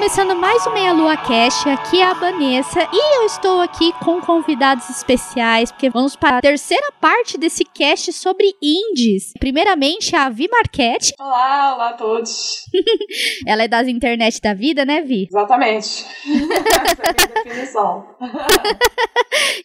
Começando mais um Meia Lua Cash, aqui é a Vanessa e eu estou aqui com convidados especiais, porque vamos para a terceira parte desse cast sobre indies. Primeiramente, a Vi Marquette. Olá, olá a todos. Ela é das internet da vida, né, Vi? Exatamente. Essa é a minha definição.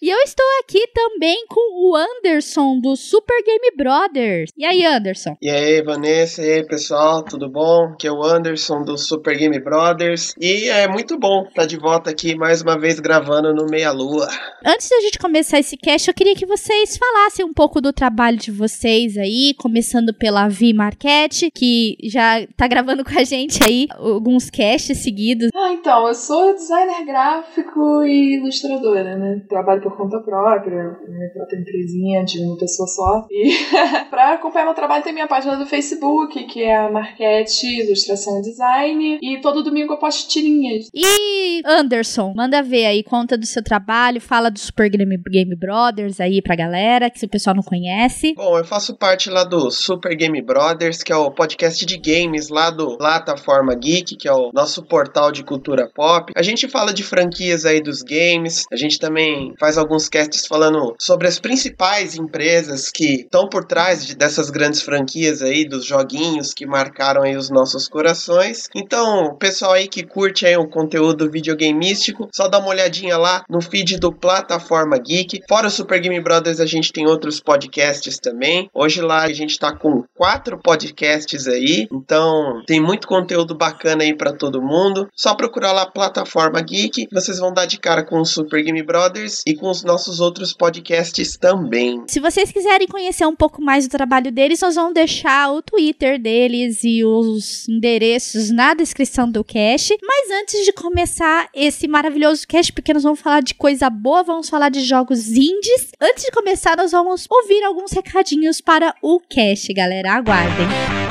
e eu estou aqui também com o Anderson, do Super Game Brothers. E aí, Anderson? E aí, Vanessa, e aí, pessoal, tudo bom? Aqui é o Anderson, do Super Game Brothers. E é muito bom estar tá de volta aqui mais uma vez gravando no Meia Lua. Antes da gente começar esse cast, eu queria que vocês falassem um pouco do trabalho de vocês aí, começando pela Vi Marquette, que já tá gravando com a gente aí alguns casts seguidos. Ah, então, eu sou designer gráfico e ilustradora, né? Trabalho por conta própria, minha própria empresinha de uma pessoa só. E pra acompanhar meu trabalho tem minha página do Facebook, que é a Marquette Ilustração e Design. E todo domingo eu posto tirinhas. E Anderson, manda ver aí, conta do seu trabalho, fala do Super Game, Game Brothers aí pra galera, que se o pessoal não conhece. Bom, eu faço parte lá do Super Game Brothers, que é o podcast de games lá do Plataforma Geek, que é o nosso portal de cultura pop. A gente fala de franquias aí dos games, a gente também faz alguns casts falando sobre as principais empresas que estão por trás de, dessas grandes franquias aí, dos joguinhos que marcaram aí os nossos corações. Então, pessoal aí que curte aí um conteúdo videogameístico, só dá uma olhadinha lá no feed do Plataforma Geek. Fora o Super Game Brothers, a gente tem outros podcasts também. Hoje lá a gente tá com quatro podcasts aí, então tem muito conteúdo bacana aí para todo mundo. Só procurar lá Plataforma Geek, vocês vão dar de cara com o Super Game Brothers e com os nossos outros podcasts também. Se vocês quiserem conhecer um pouco mais do trabalho deles, nós vamos deixar o Twitter deles e os endereços na descrição do cast. Mas antes de começar esse maravilhoso cast, porque nós vamos falar de coisa boa, vamos falar de jogos indies. Antes de começar, nós vamos ouvir alguns recadinhos para o cast, galera. Aguardem.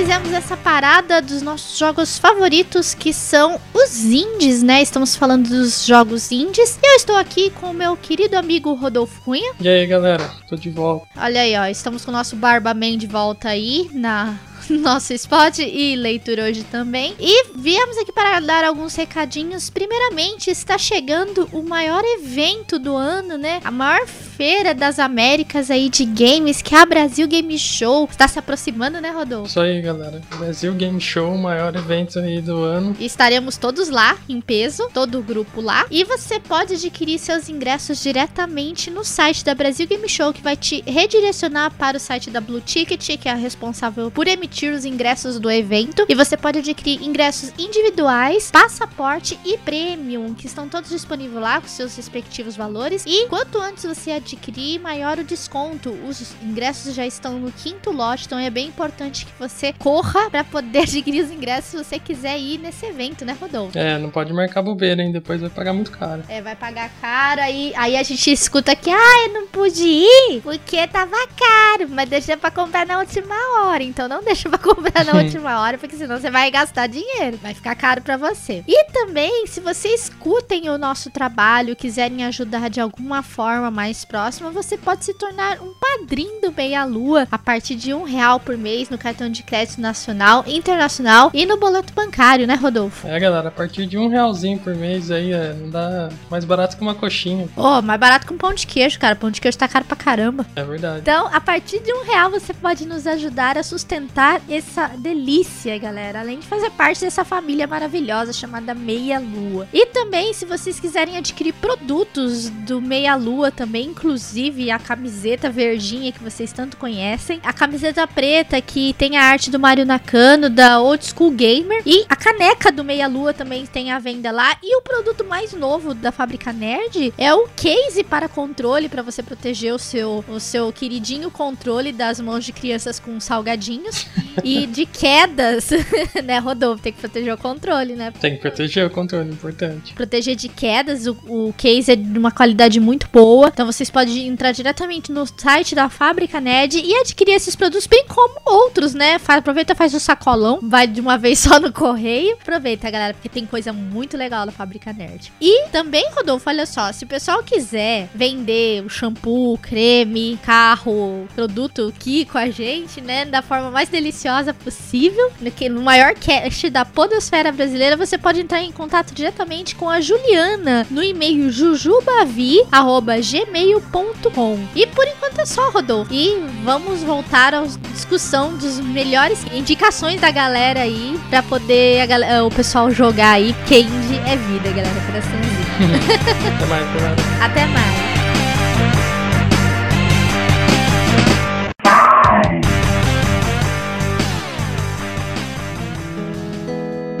Fizemos essa parada dos nossos jogos favoritos, que são os indies, né? Estamos falando dos jogos indies. E eu estou aqui com o meu querido amigo Rodolfo Cunha. E aí, galera? Tô de volta. Olha aí, ó. Estamos com o nosso Barbaman de volta aí na nosso spot e leitura hoje também. E viemos aqui para dar alguns recadinhos. Primeiramente, está chegando o maior evento do ano, né? A maior feira das Américas aí de games, que é a Brasil Game Show. Está se aproximando, né, Rodolfo? Isso aí, galera. Brasil Game Show, o maior evento aí do ano. E estaremos todos lá, em peso, todo o grupo lá. E você pode adquirir seus ingressos diretamente no site da Brasil Game Show, que vai te redirecionar para o site da Blue Ticket, que é a responsável por emitir os ingressos do evento e você pode adquirir ingressos individuais, passaporte e premium, que estão todos disponíveis lá com seus respectivos valores. E quanto antes você adquirir, maior o desconto. Os ingressos já estão no quinto lote, então é bem importante que você corra para poder adquirir os ingressos se você quiser ir nesse evento, né, Rodolfo? É, não pode marcar bobeira, hein? Depois vai pagar muito caro. É, vai pagar caro, aí, aí a gente escuta que, ah, eu não pude ir porque tava caro, mas deixa pra comprar na última hora, então não deixa pra comprar na última hora, porque senão você vai gastar dinheiro, vai ficar caro para você. E também, se vocês escutem o nosso trabalho, quiserem ajudar de alguma forma mais próxima, você pode se tornar um padrinho do Meia Lua a partir de um real por mês no cartão de crédito nacional, internacional e no boleto bancário, né, Rodolfo? É, galera, a partir de um realzinho por mês aí, é, não dá mais barato que uma coxinha. Ó, oh, mais barato que um pão de queijo, cara. Pão de queijo tá caro pra caramba. É verdade. Então, a partir de um real, você pode nos ajudar a sustentar essa delícia, galera. Além de fazer parte dessa família maravilhosa chamada Meia Lua. E também, se vocês quiserem adquirir produtos do Meia Lua também, inclusive a camiseta verdinha que vocês tanto conhecem, a camiseta preta que tem a arte do Mario Nakano, da Old School Gamer, e a caneca do Meia Lua também tem a venda lá. E o produto mais novo da Fábrica Nerd é o case para controle, para você proteger o seu, o seu queridinho controle das mãos de crianças com salgadinhos. E de quedas, né, Rodolfo? Tem que proteger o controle, né? Tem que proteger o controle, importante. Proteger de quedas, o, o case é de uma qualidade muito boa. Então vocês podem entrar diretamente no site da Fábrica Nerd e adquirir esses produtos, bem como outros, né? Faz, aproveita faz o sacolão, vai de uma vez só no correio. Aproveita, galera, porque tem coisa muito legal da Fábrica Nerd. E também, Rodolfo, olha só, se o pessoal quiser vender o shampoo, creme, carro, produto aqui com a gente, né, da forma mais deliciosa possível, no maior cast da podosfera brasileira, você pode entrar em contato diretamente com a Juliana no e-mail jujubavi@gmail.com. E por enquanto é só, Rodolfo. E vamos voltar à discussão dos melhores indicações da galera aí para poder galera, o pessoal jogar aí, indie é vida, galera, coraçãozinho. até mais, até mais. Até mais.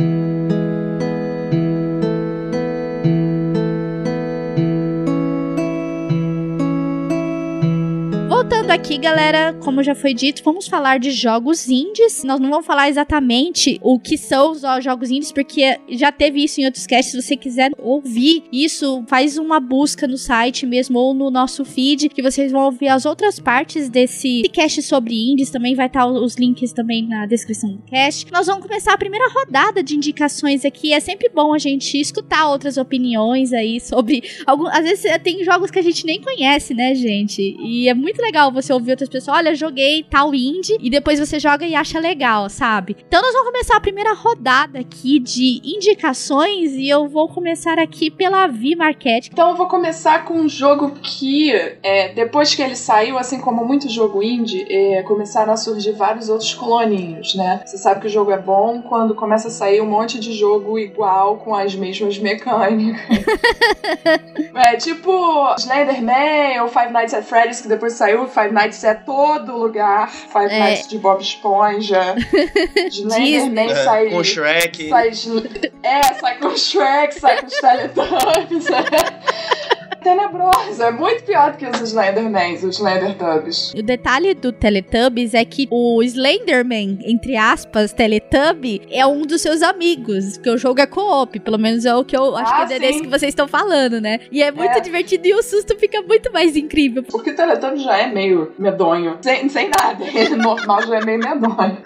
thank you Aqui, galera, como já foi dito, vamos falar de jogos indies. Nós não vamos falar exatamente o que são os jogos indies, porque já teve isso em outros casts. Se você quiser ouvir isso, faz uma busca no site mesmo ou no nosso feed, que vocês vão ouvir as outras partes desse cast sobre indies. Também vai estar os links também na descrição do cast. Nós vamos começar a primeira rodada de indicações aqui. É sempre bom a gente escutar outras opiniões aí sobre algum. Às vezes tem jogos que a gente nem conhece, né, gente? E é muito legal legal você ouvir outras pessoas, olha, joguei tal indie, e depois você joga e acha legal, sabe? Então nós vamos começar a primeira rodada aqui de indicações, e eu vou começar aqui pela Vi Market. Então eu vou começar com um jogo que, é, depois que ele saiu, assim como muito jogo indie, é, começaram a surgir vários outros cloninhos, né? Você sabe que o jogo é bom quando começa a sair um monte de jogo igual, com as mesmas mecânicas. é tipo Slenderman ou Five Nights at Freddy's, que depois saiu Five Nights é todo lugar. Five é. Nights de Bob Esponja. Slenderman é, sai. Com Shrek. Sai, é, sai com Shrek, sai com os Teletubbies. Tenebrosa. É muito pior do que os Slendermans, os Slendertubbies. O detalhe do Teletubbies é que o Slenderman, entre aspas, Teletubby, é um dos seus amigos, porque o jogo é co-op, pelo menos é o que eu acho ah, que é desse que vocês estão falando, né? E é muito é. divertido e o susto fica muito mais incrível. Porque o Teletubby já é meio medonho, sem, sem nada. Ele normal já é meio medonho.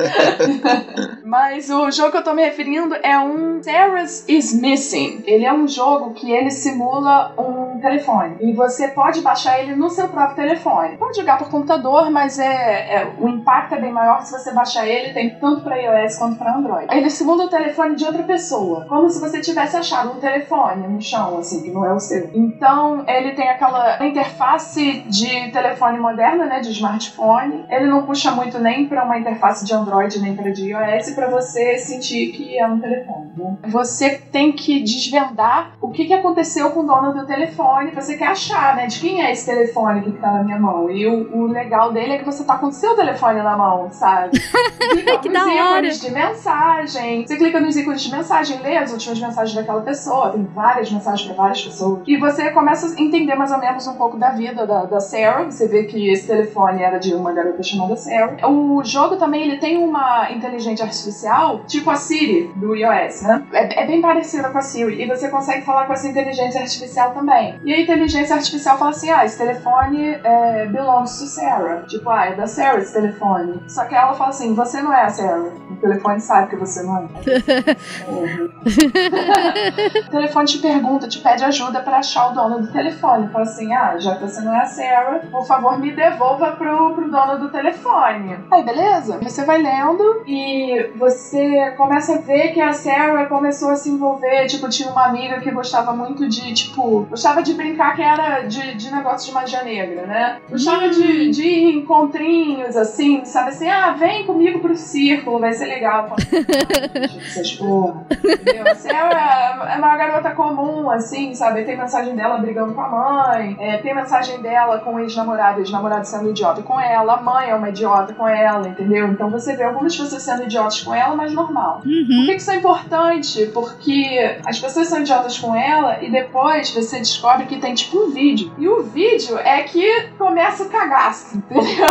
Mas o jogo que eu tô me referindo é um Sarah's is Missing. Ele é um jogo que ele simula um telefone telefone. E você pode baixar ele no seu próprio telefone. Pode jogar por computador, mas é, é o impacto é bem maior se você baixar ele, tem tanto para iOS quanto para Android. Ele simula o telefone de outra pessoa, como se você tivesse achado um telefone no chão, assim, que não é o seu. Então, ele tem aquela interface de telefone moderno, né, de smartphone. Ele não puxa muito nem para uma interface de Android nem para de iOS para você sentir que é um telefone. Né? Você tem que desvendar o que, que aconteceu com o dono do telefone você quer achar, né? De quem é esse telefone que tá na minha mão. E o, o legal dele é que você tá com o seu telefone na mão, sabe? Clica que nos ícones de mensagem. Você clica nos ícones de mensagem, lê as últimas mensagens daquela pessoa. Tem várias mensagens para várias pessoas. E você começa a entender mais ou menos um pouco da vida da, da Sarah. Você vê que esse telefone era de uma garota chamada Sarah. O jogo também ele tem uma inteligência artificial, tipo a Siri do iOS, né? É, é bem parecida com a Siri. E você consegue falar com essa inteligência artificial também. E a inteligência artificial fala assim: ah, esse telefone é, belongs to Sarah. Tipo, ah, é da Sarah esse telefone. Só que ela fala assim: você não é a Sarah. O telefone sabe que você não é. o telefone te pergunta, te pede ajuda para achar o dono do telefone. Fala assim: ah, já que você não é a Sarah, por favor me devolva pro, pro dono do telefone. Aí, beleza? Você vai lendo e você começa a ver que a Sarah começou a se envolver. Tipo, tinha uma amiga que gostava muito de, tipo, gostava de brincar que era de, de negócio de magia negra, né? Gostava de, de encontrinhos, assim, sabe assim, ah, vem comigo pro círculo, vai ser legal. Porra. Entendeu? Assim, é, é uma garota comum, assim, sabe? Tem mensagem dela brigando com a mãe, é, tem mensagem dela com o ex-namorado, ex-namorado sendo idiota com ela, a mãe é uma idiota com ela, entendeu? Então você vê algumas pessoas sendo idiotas com ela, mas normal. Uhum. Por que isso é importante? Porque as pessoas são idiotas com ela e depois você descobre que que tem tipo um vídeo. E o vídeo é que começa o cagaço, entendeu?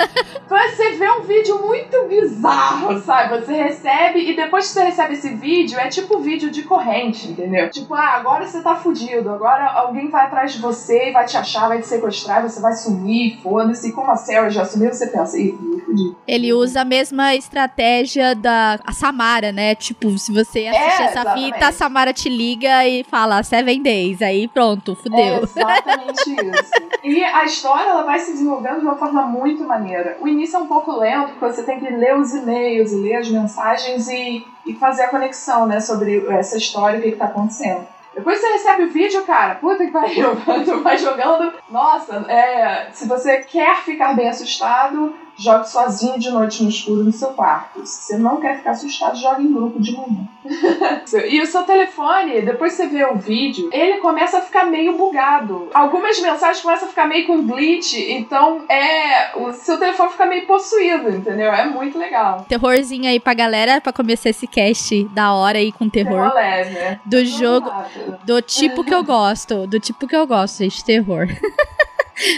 Você vê um vídeo muito bizarro, sabe? Você recebe e depois que você recebe esse vídeo, é tipo vídeo de corrente, entendeu? Tipo, ah, agora você tá fudido, agora alguém vai atrás de você e vai te achar, vai te sequestrar, você vai sumir, foda-se. E como a Sarah já sumiu, você pensa, ih, me fudi. Ele usa a mesma estratégia da Samara, né? Tipo, se você assistir É, essa exatamente. fita, a Samara te liga e fala Seven Days. Aí pronto, É fudeu. exatamente isso. E a história ela vai se desenvolvendo de uma forma muito maneira. O início é um pouco lento, porque você tem que ler os e-mails e ler as mensagens e, e fazer a conexão, né, sobre essa história e o que, que tá acontecendo. Depois você recebe o vídeo, cara, puta que pariu, tu vai jogando. Nossa, é, se você quer ficar bem assustado, jogue sozinho de noite no escuro no seu quarto. Se você não quer ficar assustado, jogue em grupo de manhã. E o seu telefone, depois você vê o vídeo, ele começa a ficar meio bugado. Algumas mensagens começam a ficar meio com glitch, então é. O seu telefone fica meio possuído, entendeu? É muito legal. Terrorzinho aí pra galera, pra começar esse cast da hora aí com terror. Terror leve, né? Do jogo, Rápido. do tipo que eu gosto. Do tipo que eu gosto, gente, terror.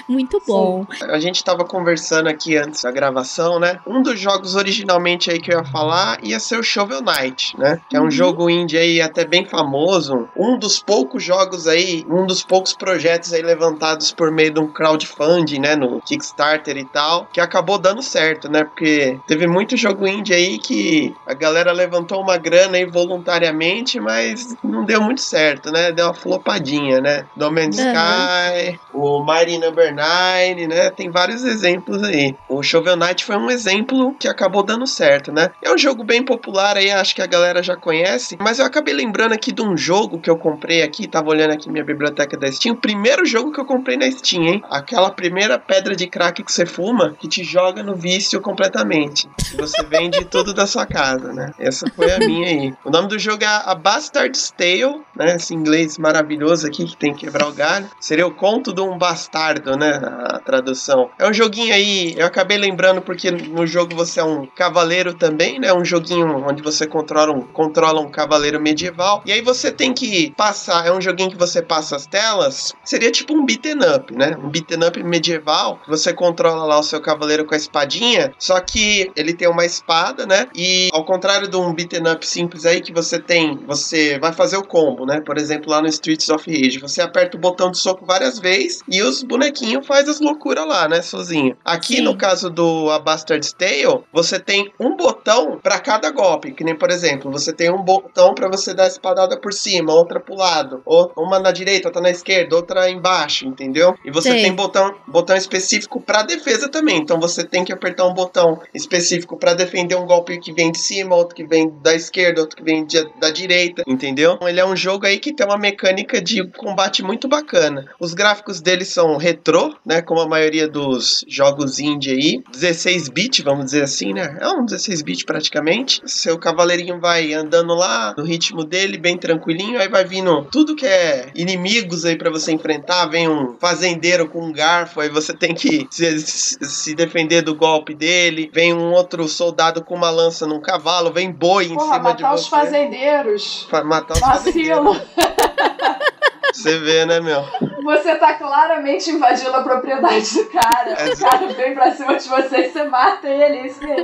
Muito bom. A gente tava conversando aqui antes da gravação, né? Um dos jogos originalmente aí que eu ia falar ia ser o Shovel Knight, né? Que é um Uhum. jogo indie aí até bem famoso. Um dos poucos jogos aí, um dos poucos projetos aí levantados por meio de um crowdfunding, né? No Kickstarter e tal, que acabou dando certo, né? Porque teve muito jogo indie aí que a galera levantou uma grana aí voluntariamente, mas não deu muito certo, né? Deu uma flopadinha, né? No Man's Uhum. Sky, o Mighty Number 9, né? Tem vários exemplos aí. O Shovel Knight foi um exemplo que acabou dando certo, né? É um jogo bem popular aí, acho que a galera já conhece, mas eu acabei lembrando aqui de um jogo que eu comprei aqui, tava olhando aqui minha biblioteca da Steam, o primeiro jogo que eu comprei na Steam, hein? Aquela primeira pedra de crack que você fuma, que te joga no vício completamente. Você vende tudo da sua casa, né? Essa foi a minha aí. O nome do jogo é A Bastard's Tale, né? Esse inglês maravilhoso aqui que tem que quebrar o galho. Seria o conto de um bastardo, né? A tradução. É um joguinho aí, eu acabei lembrando porque no jogo você é um cavaleiro também, né? Um joguinho onde você controla um, controla um cavaleiro medieval. E aí você tem que passar, é um joguinho que você passa as telas. Seria tipo um beaten up, né? Um beaten up medieval. Você controla lá o seu cavaleiro com a espadinha, só que ele tem uma espada, né? E ao contrário de um beaten up simples aí que você tem, você vai fazer o combo, né? Por exemplo, lá no Streets of Rage, você aperta o botão de soco várias vezes e os bonequinhos faz as loucuras lá, né? Sozinho. Aqui Sim. no caso do A Bastard's Tale, você tem um botão pra cada golpe, que nem por exemplo, você tem um botão pra você dar a espadada por cima, outra pro lado, ou uma na direita, outra na esquerda, outra embaixo, entendeu? E você Sei. tem botão, botão específico pra defesa também. Então você tem que apertar um botão específico pra defender um golpe que vem de cima, outro que vem da esquerda, outro que vem de- da direita, entendeu? Ele é um jogo aí que tem uma mecânica de combate muito bacana. Os gráficos dele são retrô, né, como a maioria dos jogos indie aí, 16 bit, vamos dizer assim, né? É um 16 bit praticamente. Seu cavaleirinho vai andando lá no ritmo dele, bem tranquilinho, aí vai vindo tudo que é inimigos aí pra você enfrentar, vem um fazendeiro com um garfo, aí você tem que se, se defender do golpe dele, vem um outro soldado com uma lança num cavalo, vem boi em Porra, cima de matar os você. fazendeiros. Fa- Matar os fazendeiros. Você vê, né, meu? Você tá claramente invadindo a propriedade do cara. É. O cara vem pra cima de você e você mata ele. é Isso mesmo.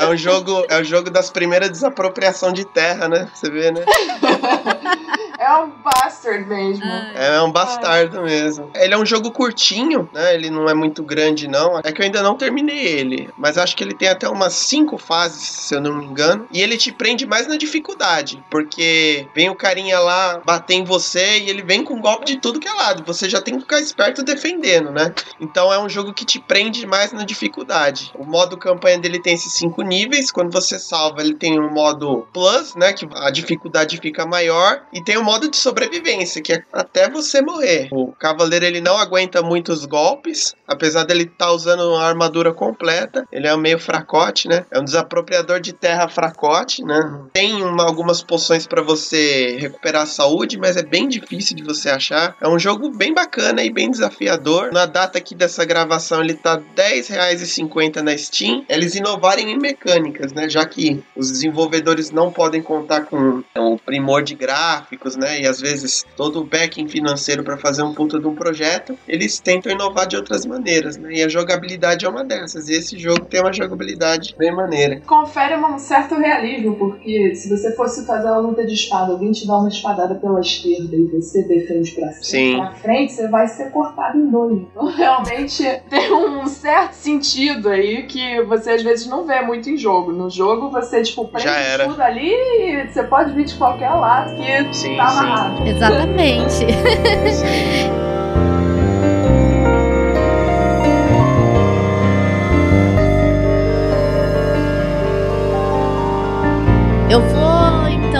É um jogo, é o jogo das primeiras desapropriação de terra, né? Você vê, né? É um bastard mesmo. É um bastardo mesmo. Ele é um jogo curtinho, né? Ele não é muito grande, não. É que eu ainda não terminei ele. Mas acho que ele tem até umas cinco fases, se eu não me engano. E ele te prende mais na dificuldade. Porque vem o carinha lá bater em você e ele vem com golpe de tudo que é lado. Você já tem que ficar esperto defendendo, né? Então é um jogo que te prende mais na dificuldade. O modo campanha dele tem esses cinco níveis. Quando você salva, ele tem um modo plus, né? Que a dificuldade fica maior. E tem o modo de sobrevivência, que é até você morrer. O cavaleiro ele não aguenta muitos golpes, apesar dele estar tá usando uma armadura completa. Ele é meio fracote, né? É um desapropriador de terra fracote, né? Tem uma- algumas poções para você recuperar a saúde, mas é bem difícil de você achar. É um jogo bem bacana e bem desafiador. Na data aqui dessa gravação ele tá R$10,50 na Steam. Eles inovarem em mecânicas, né? Já que os desenvolvedores não podem contar com o primor de gráficos, né? E às vezes todo o backing financeiro para fazer um puta de um projeto, eles tentam inovar de outras maneiras, né? E a jogabilidade é uma dessas. E esse jogo tem uma jogabilidade bem maneira. Confere um certo realismo, porque se você fosse fazer uma luta de espada, alguém te dá uma espadada pela esquerda e você defende pra, Sim. pra frente, você vai ser cortado em dois. Então, realmente, tem um certo sentido aí que você às vezes não vê muito em jogo. No jogo, você, tipo, prende Já era. tudo ali e você pode vir de qualquer lado que Sim, tá sim. amarrado. Exatamente.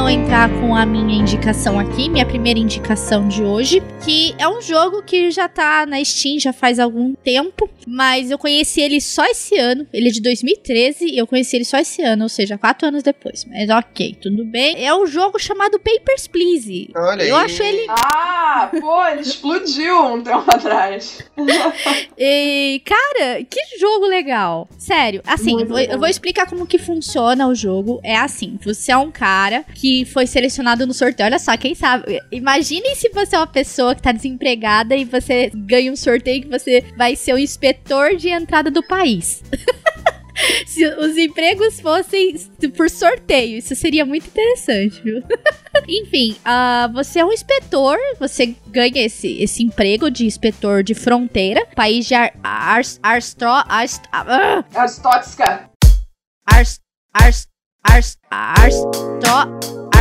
então entrar com a minha indicação aqui, minha primeira indicação de hoje, que é um jogo que já tá na Steam já faz algum tempo, mas eu conheci ele só esse ano. Ele é de 2013 e eu conheci ele só esse ano, ou seja, quatro anos depois. Mas ok, tudo bem. É um jogo chamado Papers, Please. Olha eu aí. acho ele Ah, pô, ele explodiu um tempo atrás. E, cara, que jogo legal. Sério, assim, eu vou, eu vou explicar como que funciona o jogo. É assim, você é um cara que foi selecionado no sorteio. Olha só, quem sabe? Imaginem se você é uma pessoa que tá desempregada e você ganha um sorteio que você vai ser o inspetor de entrada do país. Se os empregos fossem por sorteio, isso seria muito interessante, viu? Enfim, ah, você é um inspetor, você ganha esse, esse emprego de inspetor de fronteira, país de Ar, Ars- Arstro, Arst,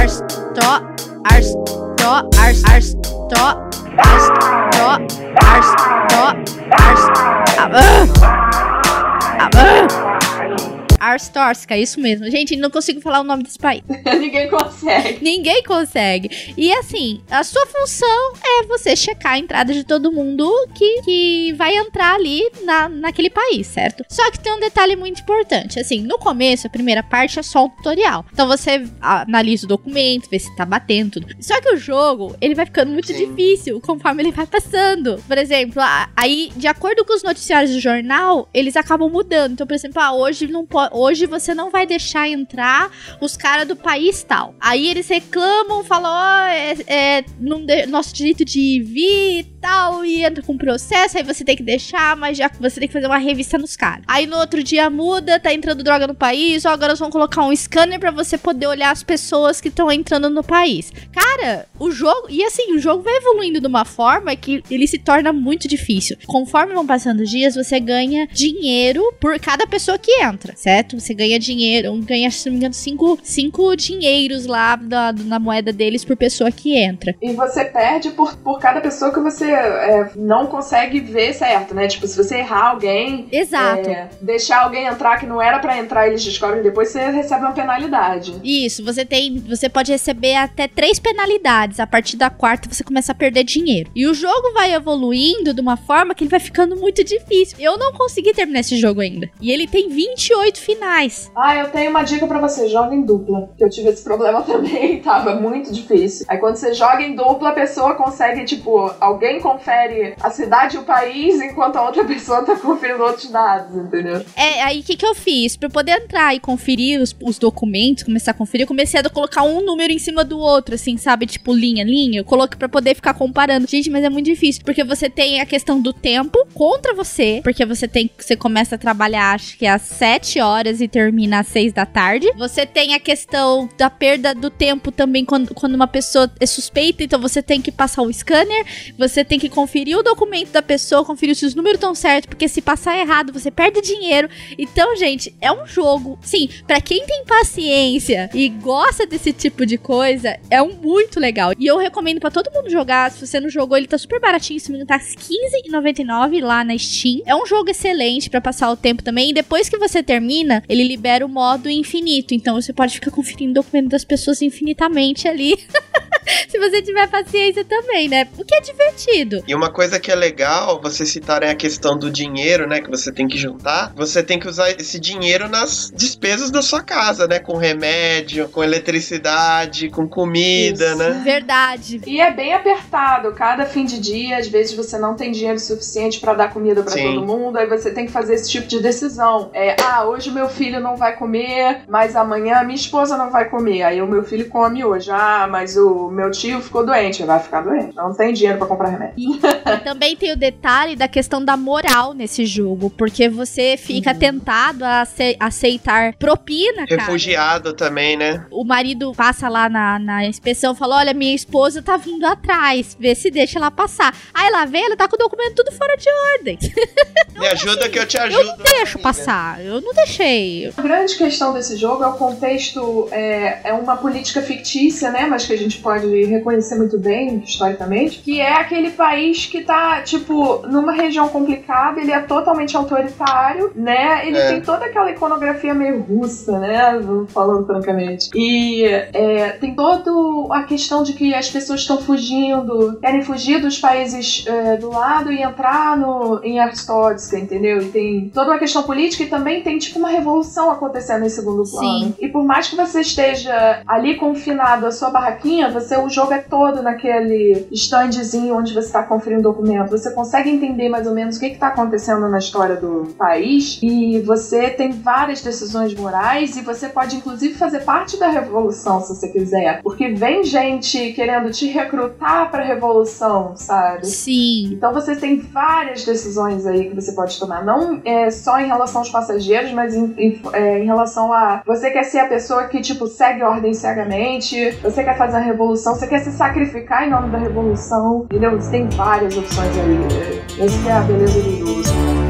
arse dot arse dot arse arse dot arse dot arse dot arse. Uh, uh. Arstorska, é isso mesmo. Gente, não consigo falar o nome desse país. Ninguém consegue. Ninguém consegue. E assim, a sua função é você checar a entrada de todo mundo que, que vai entrar ali na, naquele país, certo? Só que tem um detalhe muito importante. Assim, no começo, a primeira parte é só um tutorial. Então você analisa o documento, vê se tá batendo tudo. Só que o jogo, ele vai ficando muito Sim. difícil conforme ele vai passando. Por exemplo, aí, de acordo com os noticiários do jornal, eles acabam mudando. Então, por exemplo, ah, hoje não Hoje você não vai deixar entrar os caras do país tal. Aí eles reclamam, falam, ó, é, é de- nosso direito de vir e tal, e entra com processo, aí você tem que deixar, mas já você tem que fazer uma revista nos caras. Aí no outro dia muda, tá entrando droga no país, ó, agora eles vão colocar um scanner pra você poder olhar as pessoas que estão entrando no país. Cara, o jogo, e assim, o jogo vai evoluindo de uma forma que ele se torna muito difícil. Conforme vão passando os dias, você ganha dinheiro por cada pessoa que entra, certo? Você ganha dinheiro, ganha, se não me engano, cinco, cinco dinheiros lá da- na moeda deles por pessoa que entra. E você perde por, por cada pessoa que você é, não consegue ver certo, né? Tipo, se você errar alguém, Exato. é, deixar alguém entrar que não era pra entrar, eles descobrem depois, você recebe uma penalidade. Isso, você tem. Você pode receber até três penalidades. A partir da quarta você começa a perder dinheiro. E o jogo vai evoluindo de uma forma que ele vai ficando muito difícil. Eu não consegui terminar esse jogo ainda. E ele tem 28 finais. Ah, eu tenho uma dica pra você, joga em dupla. Que eu tive esse problema também, tava muito difícil. Aí quando você joga em dupla, a pessoa consegue, tipo, alguém confere a cidade e o país, enquanto a outra pessoa tá conferindo outros dados, entendeu? É, aí o que, que eu fiz? Pra eu poder entrar e conferir os, os documentos, começar a conferir, eu comecei a colocar um número em cima do outro, assim, sabe? Tipo, linha, linha. Eu coloquei pra poder ficar comparando. Gente, mas é muito difícil, porque você tem a questão do tempo contra você, porque você tem você começa a trabalhar, acho que às 7 horas e termina às 6 da tarde. Você tem a questão da perda do tempo também quando, quando uma pessoa é suspeita, então você tem que passar o scanner, você tem que conferir o documento da pessoa, conferir se os números estão certos, porque se passar errado, você perde dinheiro. Então, gente, é um jogo. Sim, pra quem tem paciência e gosta desse tipo de coisa, é um muito legal. E eu recomendo pra todo mundo jogar. Se você não jogou, ele tá super baratinho, se não tá R$15,99 lá na Steam. É um jogo excelente pra passar o tempo também. E depois que você termina, ele libera o modo infinito. Então você pode ficar conferindo o documento das pessoas infinitamente ali. Se você tiver paciência também, né? O que é divertido. E uma coisa que é legal, vocês citarem a questão do dinheiro, né? Que você tem que juntar. Você tem que usar esse dinheiro nas despesas da sua casa, né? Com remédio, com eletricidade, com comida, Isso. né? Verdade. E é bem apertado. Cada fim de dia, às vezes você não tem dinheiro suficiente pra dar comida pra Sim. todo mundo, aí você tem que fazer esse tipo de decisão. É, ah, hoje meu filho não vai comer, mas amanhã minha esposa não vai comer. Aí o meu filho come hoje. Ah, mas o meu tio ficou doente, vai ficar doente. Não tem dinheiro pra comprar remédio. E também tem o detalhe da questão da moral nesse jogo, porque você fica Uhum. tentado a ace- aceitar propina, cara. Refugiado também, né? O marido passa lá na, na inspeção e fala: Olha, minha esposa tá vindo atrás, vê se deixa ela passar. Aí ela vem, ela tá com o documento tudo fora de ordem. Me ajuda que eu te ajudo. Eu não deixo passar, eu não deixei. A grande questão desse jogo é o contexto, é, é uma política fictícia, né? Mas que a gente pode reconhecer muito bem, historicamente, que é aquele país que tá, tipo, numa região complicada, ele é totalmente autoritário, né? Ele É. tem toda aquela iconografia meio russa, né? Falando francamente. E é, tem toda a questão de que as pessoas estão fugindo, querem fugir dos países é, do lado e entrar no, em Arstotzka, entendeu? E tem toda uma questão política e também tem tipo uma revolução acontecendo em segundo plano. Sim. E por mais que você esteja ali confinado à sua barraquinha, você o jogo é todo naquele standzinho onde você está conferindo documento. Você consegue entender mais ou menos o que está acontecendo na história do país e você tem várias decisões morais e você pode inclusive fazer parte da revolução se você quiser, porque vem gente querendo te recrutar para revolução, sabe? Sim. Então você tem várias decisões aí que você pode tomar, não é só em relação aos passageiros, mas em, em- é, em relação a você quer ser a pessoa que tipo segue ordem cegamente, você quer fazer a revolução, você quer se sacrificar em nome da revolução, entendeu? Tem várias opções aí. Essa que é a beleza do jogo.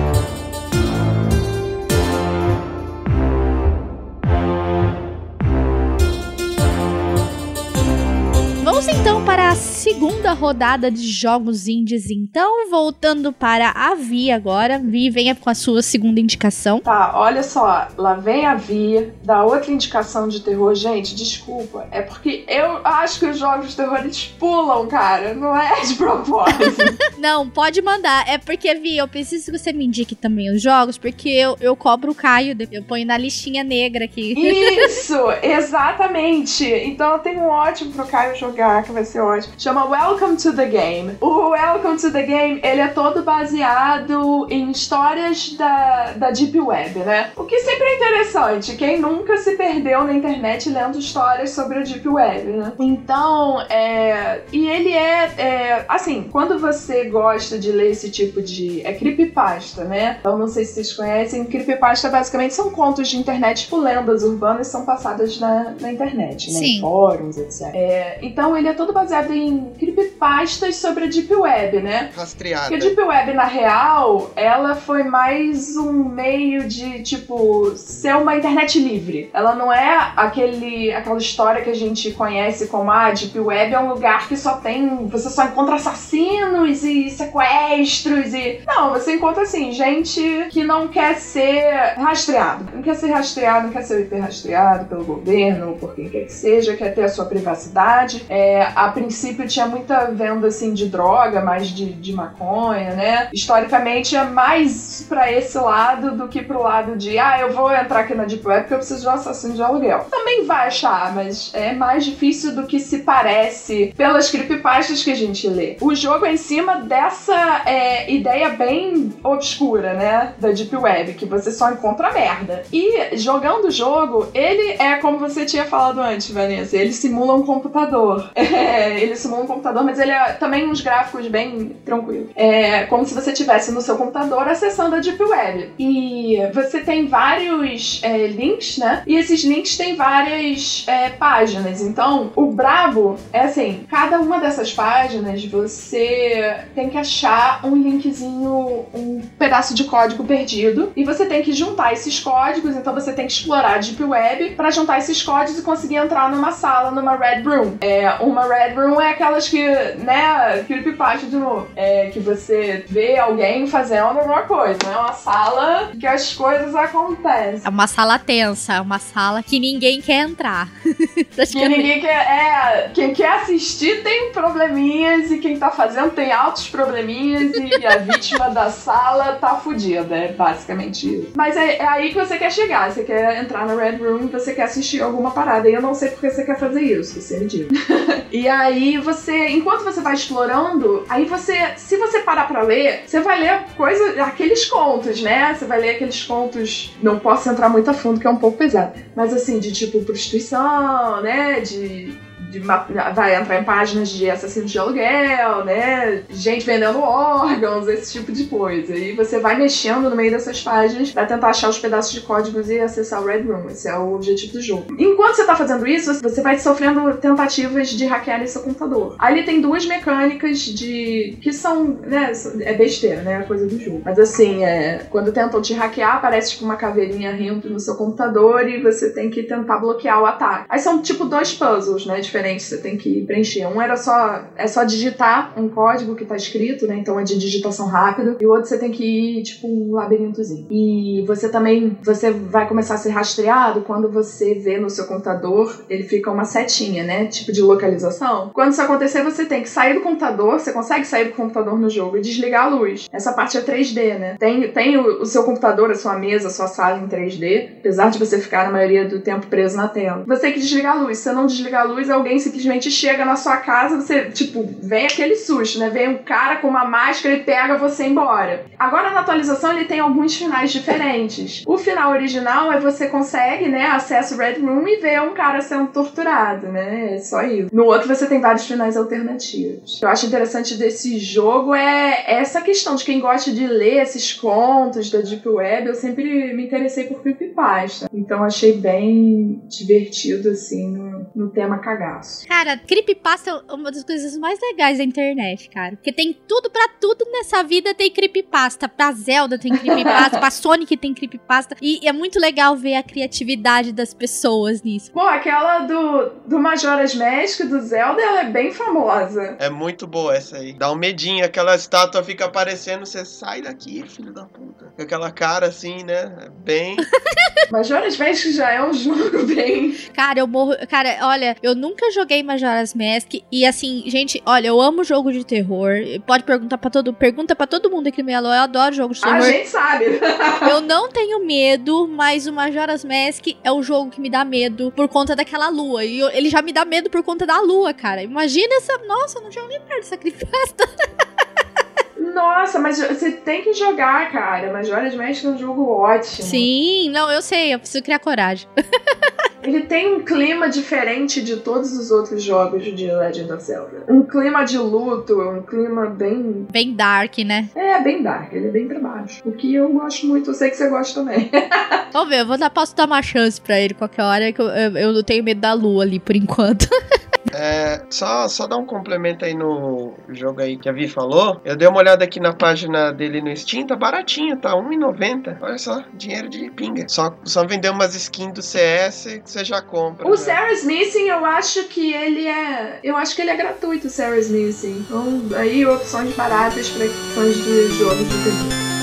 Segunda rodada de jogos indies, então, voltando para a Vi agora. Vi, venha com a sua segunda indicação. Tá, olha só, lá vem a Via, da outra indicação de terror. Gente, desculpa, é porque eu acho que os jogos de terror eles pulam, cara, não é de propósito. Não, pode mandar. É porque, Vi, eu preciso que você me indique também os jogos, porque eu, eu cobro o Caio, eu ponho na listinha negra aqui. Isso, exatamente. Então eu tenho um ótimo pro Caio jogar, que vai ser ótimo. Chama Welcome to the Game. O Welcome to the Game, ele é todo baseado em histórias da, da Deep Web, né? O que sempre é interessante. Quem nunca se perdeu na internet lendo histórias sobre a Deep Web, né? Então, é... E ele é, é... Assim, quando você gosta de ler esse tipo de... É creepypasta, né? Então não sei se vocês conhecem. Creepypasta basicamente são contos de internet, tipo lendas urbanas, são passadas na, na internet, né? Sim. Em fóruns, etc. É, então ele é todo baseado em creepypastas sobre a Deep Web, né? Rastreada. Porque a Deep Web, na real, ela foi mais um meio de, tipo, ser uma internet livre. Ela não é aquele, aquela história que a gente conhece como a Deep Web é um lugar que só tem. Você só encontra assassinos e sequestros e. Não, você encontra assim, gente que não quer ser rastreado. Não quer ser rastreado, não quer ser hiper rastreado pelo governo, por quem quer que seja, quer ter a sua privacidade. É, a princípio tinha muita venda assim de droga, mais de, de maconha, né? Historicamente é mais pra esse lado do que pro lado de ah, eu vou entrar aqui na Deep Web porque eu preciso de um assassino de aluguel. Também vai achar, mas é mais difícil do que se parece pelas creepypastas que a gente lê. O jogo é em cima dessa é, ideia bem obscura, né? Da Deep Web, que você só encontra merda. E jogando o jogo, ele é como você tinha falado antes, Vanessa, ele simula um computador. É, ele simula um computador, mas ele é também uns gráficos bem tranquilos. É como se você estivesse no seu computador acessando a Deep Web. E você tem vários é, links, né? E esses links têm várias é, páginas. Então, o brabo é assim: cada uma dessas páginas você tem que achar um linkzinho, um pedaço de código perdido. E você tem que juntar esses códigos. Então, você tem que explorar a Deep Web para juntar esses códigos e conseguir entrar numa sala, numa Red Room. É, uma Red Room é aquela que, né, creepypasta de novo. É que você vê alguém fazendo alguma coisa. Não é uma sala que as coisas acontecem. É uma sala tensa, é uma sala que ninguém quer entrar. que ninguém quer. É, quem quer assistir tem probleminhas e quem tá fazendo tem altos probleminhas e a vítima da sala tá fudida. É basicamente isso. Mas é, é, aí que você quer chegar. Você quer entrar no Red Room e você quer assistir alguma parada. E eu não sei porque você quer fazer isso, você me diga. e aí você, enquanto você vai explorando, aí você, se você parar pra ler, você vai ler coisa, aqueles contos, né? Você vai ler aqueles contos. Não posso entrar muito a fundo, que é um pouco pesado. Mas assim, de tipo prostituição, né? De de, vai entrar em páginas de assassinos de aluguel, né? Gente vendendo órgãos, esse tipo de coisa. E você vai mexendo no meio dessas páginas para tentar achar os pedaços de códigos e acessar o Red Room. Esse é o objetivo do jogo. Enquanto você tá fazendo isso, você vai sofrendo tentativas de hackear seu computador. Ali tem duas mecânicas de. que são. né? É besteira, né? A coisa do jogo. Mas assim, é, quando tentam te hackear, aparece tipo uma caveirinha rindo no seu computador e você tem que tentar bloquear o ataque. Aí são tipo dois puzzles, né? Você tem que preencher. Um era só é só digitar um código que tá escrito, né? Então é de digitação rápida. E o outro você tem que ir tipo um labirintozinho. E você também você vai começar a ser rastreado quando você vê no seu computador, ele fica uma setinha, né? Tipo de localização. Quando isso acontecer, você tem que sair do computador, você consegue sair do computador no jogo e desligar a luz. Essa parte é 3D, né? Tem, tem o, o seu computador, a sua mesa, a sua sala em 3D, apesar de você ficar a maioria do tempo preso na tela. Você tem que desligar a luz. Se você não desligar a luz, alguém alguém simplesmente chega na sua casa, você, tipo, vem aquele susto, né? Vem um cara com uma máscara e pega você embora. Agora na atualização ele tem alguns finais diferentes. O final original é você consegue, né, acesso Red Room e ver um cara sendo torturado, né? É só isso. No outro você tem vários finais alternativos. Eu acho interessante desse jogo é essa questão de quem gosta de ler esses contos da Deep Web. Eu sempre me interessei por creepypasta. Então achei bem divertido, assim, no, no tema cagado. Cara, creepypasta é uma das coisas mais legais da internet, cara. Porque tem tudo pra tudo nessa vida tem creepypasta. Pra Zelda tem creepypasta, pra Sonic tem creepypasta. E é muito legal ver a criatividade das pessoas nisso. Pô, aquela do, do Majora's Mask, do Zelda, ela é bem famosa. É muito boa essa aí. Dá um medinho, aquela estátua fica aparecendo, você sai daqui, filho da puta. Com aquela cara assim, né? Bem... Majora's Mask já é um jogo bem... Cara, eu morro... Cara, olha, eu nunca nunca joguei Majora's Mask e assim, gente, olha, eu amo jogo de terror. Pode perguntar para todo, pergunta para todo mundo aqui no Meia eu adoro jogo de terror. A gente sabe. eu não tenho medo, mas o Majora's Mask é o jogo que me dá medo por conta daquela lua. E eu, ele já me dá medo por conta da lua, cara. Imagina essa, nossa, eu não jogo nem perto dessa creepypasta. Nossa, mas você tem que jogar, cara. Majora's Mask é um jogo ótimo. Sim, não, eu sei, eu preciso criar coragem. Ele tem um clima diferente de todos os outros jogos de Legend of Zelda. Um clima de luto, um clima bem. Bem dark, né? É, bem dark, ele é bem pra baixo. O que eu gosto muito, eu sei que você gosta também. Vamos ver, eu vou dar, posso dar uma chance pra ele qualquer hora, que eu, eu, eu tenho medo da lua ali por enquanto. É, só, só dar um complemento aí no jogo aí que a Vi falou. Eu dei uma olhada aqui na página dele no Steam, tá baratinho, tá R$1,90. Olha só, dinheiro de pinga. Só, só vender umas skins do CS que você já compra. O né? Sarah's Missing, eu acho que ele é. Eu acho que ele é gratuito, o Sarah's Missing. Então, aí opções baratas para fãs de jogos de terror.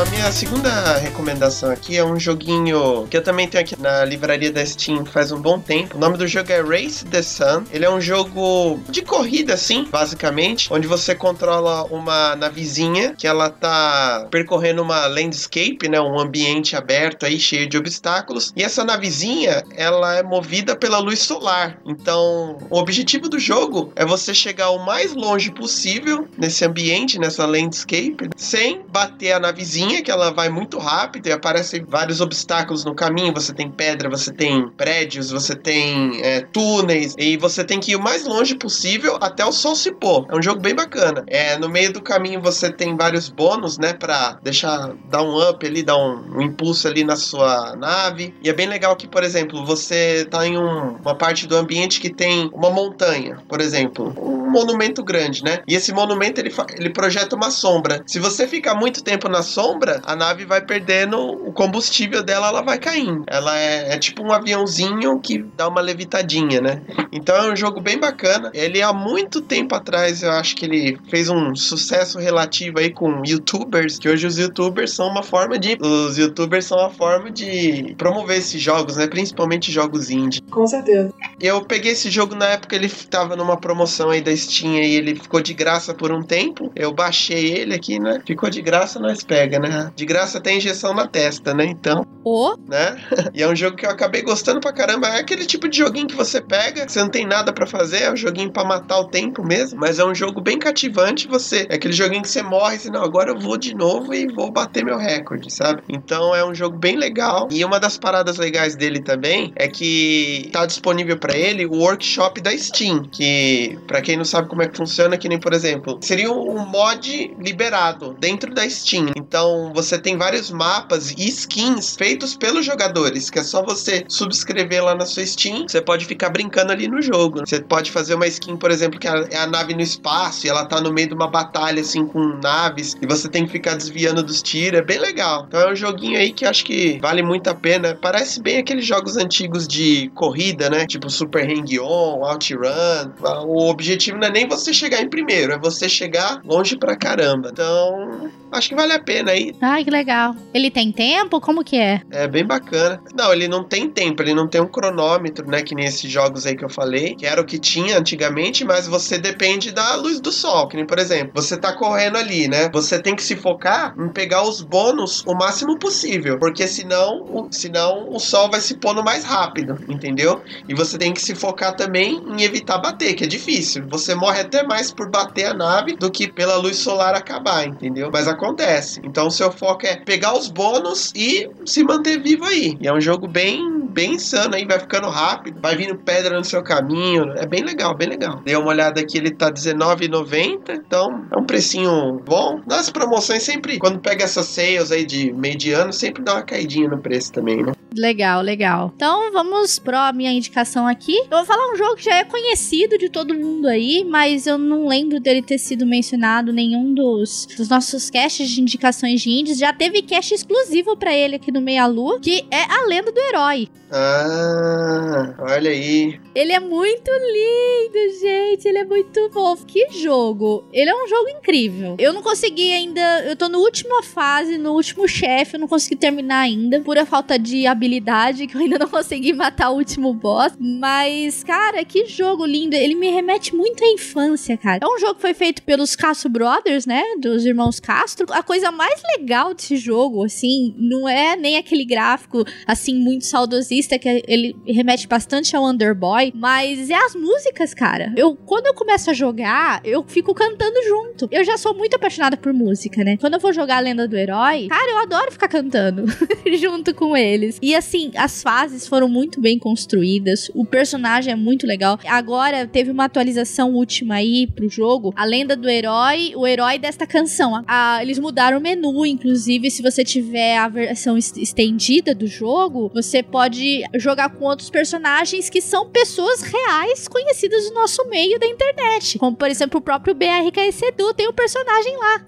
A minha segunda recomendação aqui é um joguinho que eu também tenho aqui na livraria da Steam faz um bom tempo. O nome do jogo é Race the Sun. Ele é um jogo de corrida, assim, basicamente, onde você controla uma navezinha que ela tá percorrendo uma landscape, né, um ambiente aberto aí cheio de obstáculos. E essa navezinha, ela é movida pela luz solar. Então, o objetivo do jogo é você chegar o mais longe possível nesse ambiente, nessa landscape, sem bater a navezinha que ela vai muito rápido e aparecem vários obstáculos no caminho. Você tem pedra, você tem prédios, você tem é, túneis e você tem que ir o mais longe possível até o sol se pôr. É um jogo bem bacana. É, no meio do caminho você tem vários bônus, né, para deixar dar um up ali, dar um, um, impulso ali na sua nave. E é bem legal que, por exemplo, você tá em um, uma parte do ambiente que tem uma montanha, por exemplo, um monumento grande, né? E esse monumento ele, ele projeta uma sombra. Se você ficar muito tempo na sombra sombra, a nave vai perdendo o combustível dela, ela vai caindo. Ela é, é tipo um aviãozinho que dá uma levitadinha, né? Então é um jogo bem bacana. Ele há muito tempo atrás, eu acho que ele fez um sucesso relativo aí com youtubers, que hoje os youtubers são uma forma de os youtubers são uma forma de promover esses jogos, né? Principalmente jogos indie. Com certeza. Eu peguei esse jogo na época ele tava numa promoção aí da Steam e ele ficou de graça por um tempo. Eu baixei ele aqui, né? Ficou de graça, nós pega, né? De graça tem injeção na testa, né? Então, Ô, né? e é um jogo que eu acabei gostando pra caramba. É aquele tipo de joguinho que você pega, que você não tem nada pra fazer, é um joguinho pra matar o tempo mesmo, mas é um jogo bem cativante. Você é aquele joguinho que você morre, e não, agora eu vou de novo e vou bater meu recorde, sabe? Então é um jogo bem legal. E uma das paradas legais dele também é que tá disponível pra ele o workshop da Steam, que pra quem não sabe como é que funciona, que nem por exemplo, seria um mod liberado dentro da Steam. Então você tem vários mapas e skins feitos pelos jogadores, que é só você subscrever lá na sua Steam, você pode ficar brincando ali no jogo. Você pode fazer uma skin, por exemplo, que é a nave no espaço e ela tá no meio de uma batalha assim com naves e você tem que ficar desviando dos tiros, é bem legal. Então é um joguinho aí que acho que vale muito a pena. Parece bem aqueles jogos antigos de corrida, né? Tipo Super Hang-On, OutRun. O objetivo não é nem você chegar em primeiro, é você chegar longe pra caramba. Então, acho que vale a pena aí. Ai que legal. Ele tem tempo? Como que é? É bem bacana. Não, ele não tem tempo, ele não tem um cronômetro, né? Que nem esses jogos aí que eu falei, que era o que tinha antigamente, mas você depende da luz do sol. Que nem, por exemplo, você tá correndo ali, né? Você tem que se focar em pegar os bônus o máximo possível, porque senão, o- senão o sol vai se pondo mais rápido, entendeu? E você tem que se focar também em evitar bater, que é difícil. Você morre até mais por bater a nave do que pela luz solar acabar, entendeu? Mas acontece. Então, seu foco é pegar os bônus e se manter vivo aí. E é um jogo bem, bem insano aí, vai ficando rápido, vai vindo pedra no seu caminho. É bem legal, bem legal. Dei uma olhada aqui, ele tá R$19,90, então é um precinho bom. Nas promoções sempre, quando pega essas sales aí de meio de ano, sempre dá uma caidinha no preço também, né? Legal, legal. Então vamos pra minha indicação aqui. Eu vou falar um jogo que já é conhecido de todo mundo aí, mas eu não lembro dele ter sido mencionado nenhum dos, dos nossos caches de indicações de indies. Já teve cache exclusivo pra ele aqui no Meia Lua, que é a Lenda do Herói. Ah, olha aí. Ele é muito lindo, gente. Ele é muito fofo. Que jogo. Ele é um jogo incrível. Eu não consegui ainda. Eu tô na última fase, no último chefe. Eu não consegui terminar ainda. Pura falta de habilidade, que eu ainda não consegui matar o último boss. Mas, cara, que jogo lindo. Ele me remete muito à infância, cara. É um jogo que foi feito pelos Castro Brothers, né? Dos irmãos Castro. A coisa mais legal desse jogo, assim, não é nem aquele gráfico, assim, muito saudosista, que ele remete bastante ao Underboy, mas é as músicas, cara. Eu, quando eu começo a jogar, eu fico cantando junto. Eu já sou muito apaixonada por música, né? Quando eu vou jogar a Lenda do Herói, cara, eu adoro ficar cantando junto com eles. E assim, as fases foram muito bem construídas, o personagem é muito legal. Agora teve uma atualização última aí pro jogo, a Lenda do Herói, o herói desta canção. Eles mudaram o menu, inclusive, se você tiver a versão es- estendida do jogo, você pode jogar com outros personagens que são pessoas reais conhecidas do nosso meio da internet. Como, por exemplo, o próprio BRKS Edu tem um personagem lá.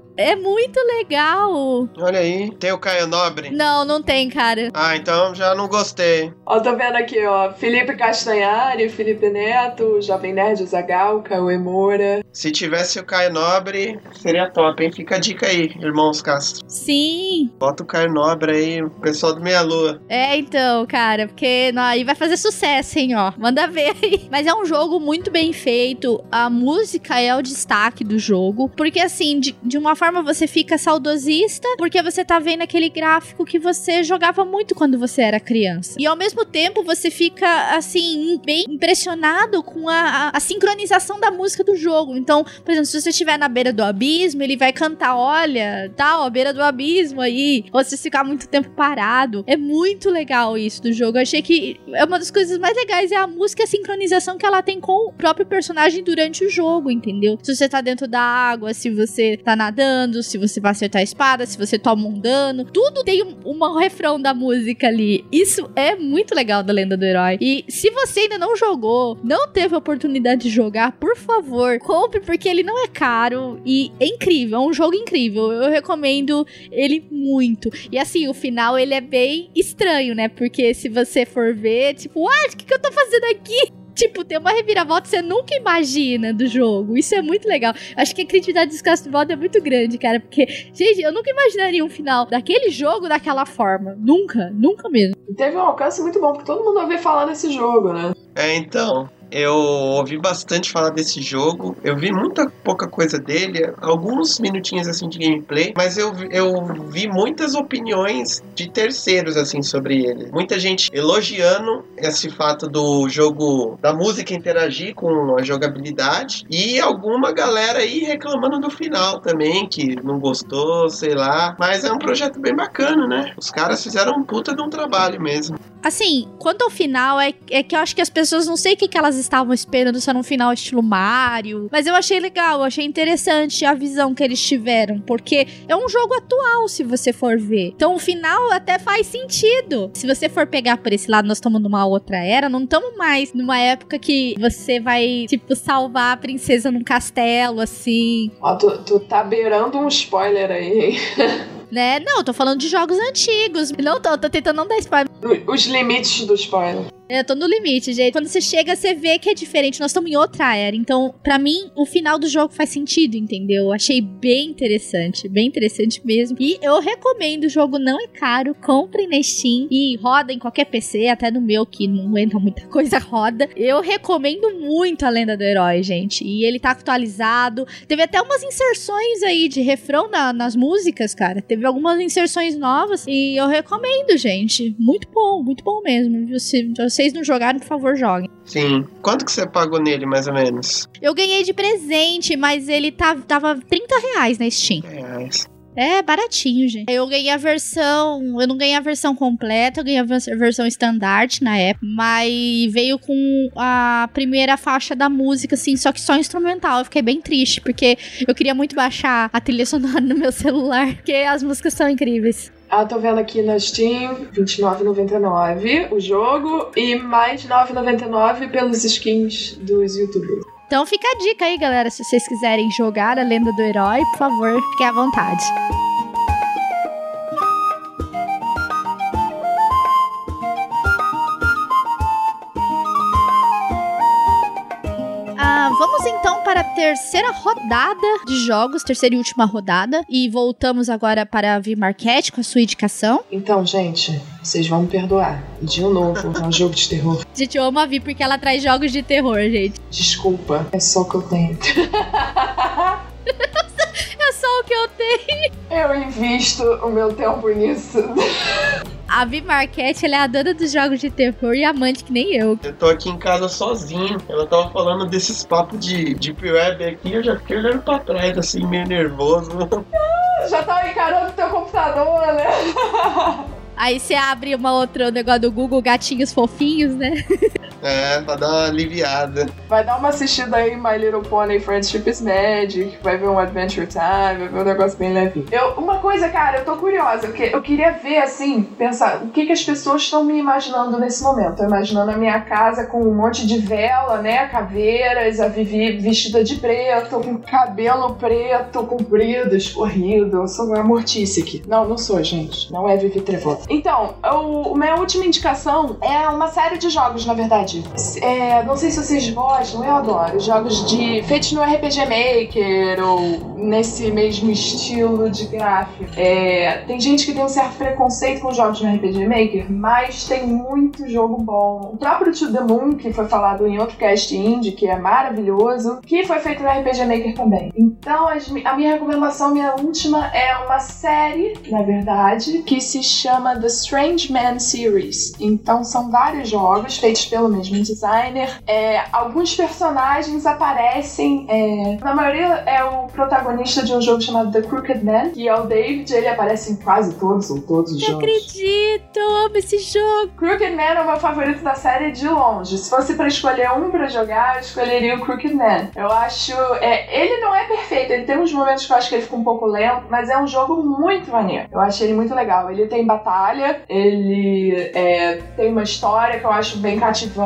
é muito legal. Olha aí. Tem o Caio Nobre. Não, não tem, cara. Ah, então já não gostei. Ó, tô vendo aqui, ó. Felipe Castanhari, Felipe Neto, Jovem Nerd, o Zagal, Cauê Moura. Se tivesse o Caio Nobre, seria top, hein? Fica a dica aí, irmãos Castro. Sim. Bota o Caio Nobre aí, o pessoal do Meia Lua. É, então, cara, porque não, aí vai fazer sucesso, hein, ó. Manda ver aí. Mas é um jogo muito bem feito. A música é o destaque do jogo. Porque, assim, de, de uma forma você fica saudosista, porque você tá vendo aquele gráfico que você jogava muito quando você era criança. E ao mesmo tempo você fica, assim, bem impressionado com a, a, a sincronização da música do jogo. Então, por exemplo, se você estiver na beira do abismo, ele vai cantar, olha, tal, à beira do abismo aí. Ou se ficar muito tempo parado. É muito legal isso do jogo. Eu achei que é uma das coisas mais legais é a música e a sincronização que ela tem com o próprio personagem durante o jogo, entendeu? Se você tá dentro da água, se você tá nadando, se você vai acertar a espada, se você toma um dano. Tudo tem um, um refrão da música ali. Isso é muito legal da Lenda do Herói. E se você ainda não jogou, não teve a oportunidade de jogar, por favor, compre porque ele não é caro e é incrível, é um jogo incrível. Eu recomendo ele muito. E assim, o final ele é bem estranho, né? Porque se você for ver, tipo, ah, o que, que eu tô fazendo aqui? Tipo, tem uma reviravolta que você nunca imagina do jogo. Isso é muito legal. Acho que a criatividade dos Castlevania é muito grande, cara. Porque, gente, eu nunca imaginaria um final daquele jogo daquela forma. Nunca, nunca mesmo. Teve um alcance muito bom, porque todo mundo ouviu falar desse jogo, né? É, então. Eu ouvi bastante falar desse jogo. Eu vi muita pouca coisa dele, alguns minutinhos assim de gameplay, mas eu, eu vi muitas opiniões de terceiros assim sobre ele. Muita gente elogiando esse fato do jogo da música interagir com a jogabilidade e alguma galera aí reclamando do final também que não gostou, sei lá. Mas é um projeto bem bacana, né? Os caras fizeram um puta de um trabalho mesmo. Assim, quanto ao final, é, é que eu acho que as pessoas não sei o que, que elas estavam esperando se era um final estilo Mario. Mas eu achei legal, eu achei interessante a visão que eles tiveram. Porque é um jogo atual, se você for ver. Então o final até faz sentido. Se você for pegar por esse lado, nós estamos numa outra era, não estamos mais numa época que você vai, tipo, salvar a princesa num castelo, assim. Ó, tu, tu tá beirando um spoiler aí. né? Não, eu tô falando de jogos antigos. Não tô, tô tentando não dar spoiler. Os limites do spoiler. Eu tô no limite, gente. Quando você chega, você vê que é diferente. Nós estamos em outra era. Então, para mim, o final do jogo faz sentido, entendeu? Achei bem interessante. Bem interessante mesmo. E eu recomendo. O jogo não é caro. Comprem na Steam. E roda em qualquer PC. Até no meu, que não entra muita coisa, roda. Eu recomendo muito a Lenda do Herói, gente. E ele tá atualizado. Teve até umas inserções aí de refrão na, nas músicas, cara. Teve algumas inserções novas. E eu recomendo, gente. Muito bom, muito bom mesmo. Se, vocês não jogaram, por favor, joguem. Sim. Quanto que você pagou nele, mais ou menos? Eu ganhei de presente, mas ele tá, tava 30 reais na Steam. Reais. É, baratinho, gente. Eu ganhei a versão. Eu não ganhei a versão completa, eu ganhei a versão standard na época. Mas veio com a primeira faixa da música, assim, só que só instrumental. Eu fiquei bem triste, porque eu queria muito baixar a trilha sonora no meu celular, porque as músicas são incríveis. Ah, tô vendo aqui na Steam, R$29,99 o jogo e mais R$9,99 pelos skins dos youtubers. Então fica a dica aí, galera. Se vocês quiserem jogar a Lenda do Herói, por favor, fiquem à vontade. Para a terceira rodada de jogos, terceira e última rodada. E voltamos agora para a Vi Marquette com a sua indicação. Então, gente, vocês vão me perdoar. De novo, é um jogo de terror. Gente, eu amo a Vi porque ela traz jogos de terror, gente. Desculpa, é só o que eu tenho. só o que eu tenho. Eu invisto o meu tempo nisso. A Vi Marquette, ela é a dona dos jogos de terror e amante que nem eu. Eu tô aqui em casa sozinho. Ela tava falando desses papos de Deep Web aqui, eu já fiquei olhando pra trás, assim, meio nervoso. já tava encarando teu computador, né? Aí você abre uma outra, o negócio do Google Gatinhos Fofinhos, né? É, pra dar uma aliviada. Vai dar uma assistida aí My Little Pony Friendship is Magic, vai ver um Adventure Time, vai ver um negócio bem leve. Eu, uma coisa, cara, eu tô curiosa, porque eu queria ver, assim, pensar o que, que as pessoas estão me imaginando nesse momento. Tô imaginando a minha casa com um monte de vela, né, caveiras, a Vivi vestida de preto, com cabelo preto, comprido, escorrido. Eu sou uma mortice aqui. Não, não sou, gente. Não é Vivi Trevosa. Então, o, minha última indicação é uma série de jogos, na verdade. É, não sei se vocês gostam, eu adoro. Jogos de feitos no RPG Maker ou nesse mesmo estilo de gráfico. É, tem gente que tem um certo preconceito com jogos no RPG Maker, mas tem muito jogo bom. O próprio To The Moon, que foi falado em outro cast indie, que é maravilhoso, que foi feito no RPG Maker também. Então, a minha recomendação, minha última, é uma série, na verdade, que se chama The Strange Man Series. Então, são vários jogos feitos pelo mesmo mesmo designer. É, alguns personagens aparecem. é, na maioria é o protagonista de um jogo chamado The Crooked Man, que é o David. Ele aparece em quase todos ou todos os Não jogos. acredito, amo esse jogo. Crooked Man é o meu favorito da série de longe. Se fosse pra escolher um pra jogar, eu escolheria o Crooked Man. Eu acho. É, ele não é perfeito, ele tem uns momentos que eu acho que ele fica um pouco lento, mas é um jogo muito maneiro. Eu achei ele muito legal. Ele tem batalha, ele é, tem uma história que eu acho bem cativante,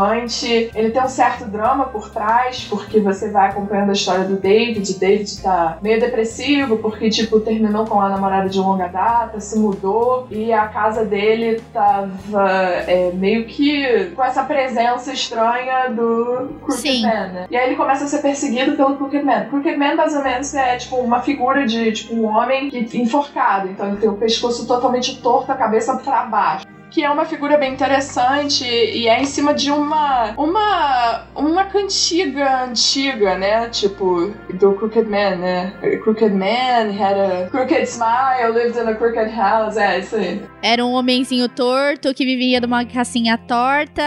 ele tem um certo drama por trás, porque você vai acompanhando a história do David. O David tá meio depressivo, porque, tipo, terminou com a namorada de longa data, se mudou, e a casa dele tava é, meio que com essa presença estranha do Crooked. Man, né? E aí ele começa a ser perseguido pelo Crooked Man. Crooked Man, mais ou menos, é tipo uma figura de tipo um homem que, enforcado. Então ele tem o pescoço totalmente torto, a cabeça pra baixo. Que é uma figura bem interessante e é em cima de uma. uma. uma cantiga antiga, né? Tipo, do Crooked Man, né? Crooked Man had a crooked smile, lived in a crooked house. É, isso aí. Era um homenzinho torto que vivia numa casinha torta.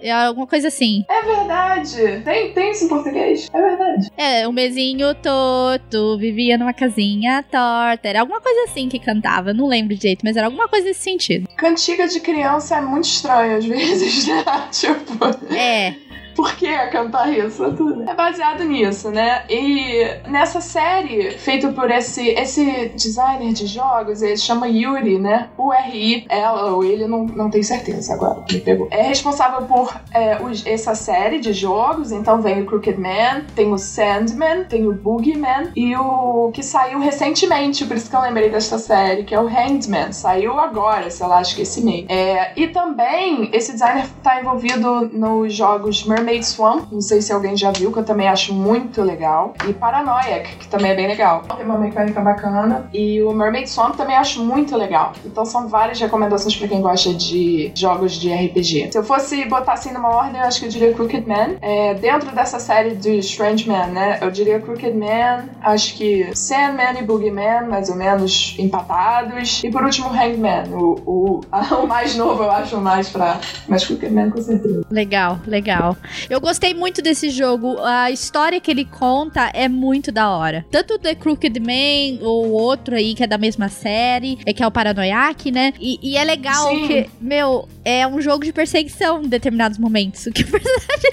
é Alguma coisa assim. É verdade! Tem, tem isso em português? É verdade. É, um mesinho torto, vivia numa casinha torta. Era alguma coisa assim que cantava. Não lembro direito, mas era alguma coisa nesse sentido. Cantiga de criança é muito estranho às vezes, né? tipo. É. Por que cantar isso? É. É baseado nisso, né? E nessa série, feita por esse, esse designer de jogos, ele chama Yuri, né? U-R-I. Ela ou ele, não, não tenho certeza agora. Me pegou. É responsável por é, os- essa série de jogos. Então vem o Crooked Man, tem o Sandman, tem o Boogeyman e o que saiu recentemente, por isso que eu lembrei desta série, que é o Handman. Saiu agora, sei lá, acho que esse mês. É, e também esse designer tá envolvido nos jogos Mermaid Swamp, não sei se alguém já viu, que eu também acho muito legal. E Paranoiac, que também é bem legal. Tem uma mecânica bacana. E o Mermaid Swamp também acho muito legal. Então são várias recomendações pra quem gosta de jogos de RPG. Se eu fosse botar assim numa ordem, eu acho que eu diria Crooked Man. É, dentro dessa série de Strange Man, né? Eu diria Crooked Man, acho que Sandman e Boogeyman, mais ou menos empatados. E por último, Hangman. O, o, o mais novo eu acho mais pra. Mas Crooked Man com certeza. Legal, legal. Eu gostei muito desse jogo. A história que ele conta é muito da hora. Tanto o The Crooked Man, ou outro aí que é da mesma série, é que é o Paranoiac, né? E, e é legal Sim. que, meu, é um jogo de perseguição em determinados momentos. O que o personagem.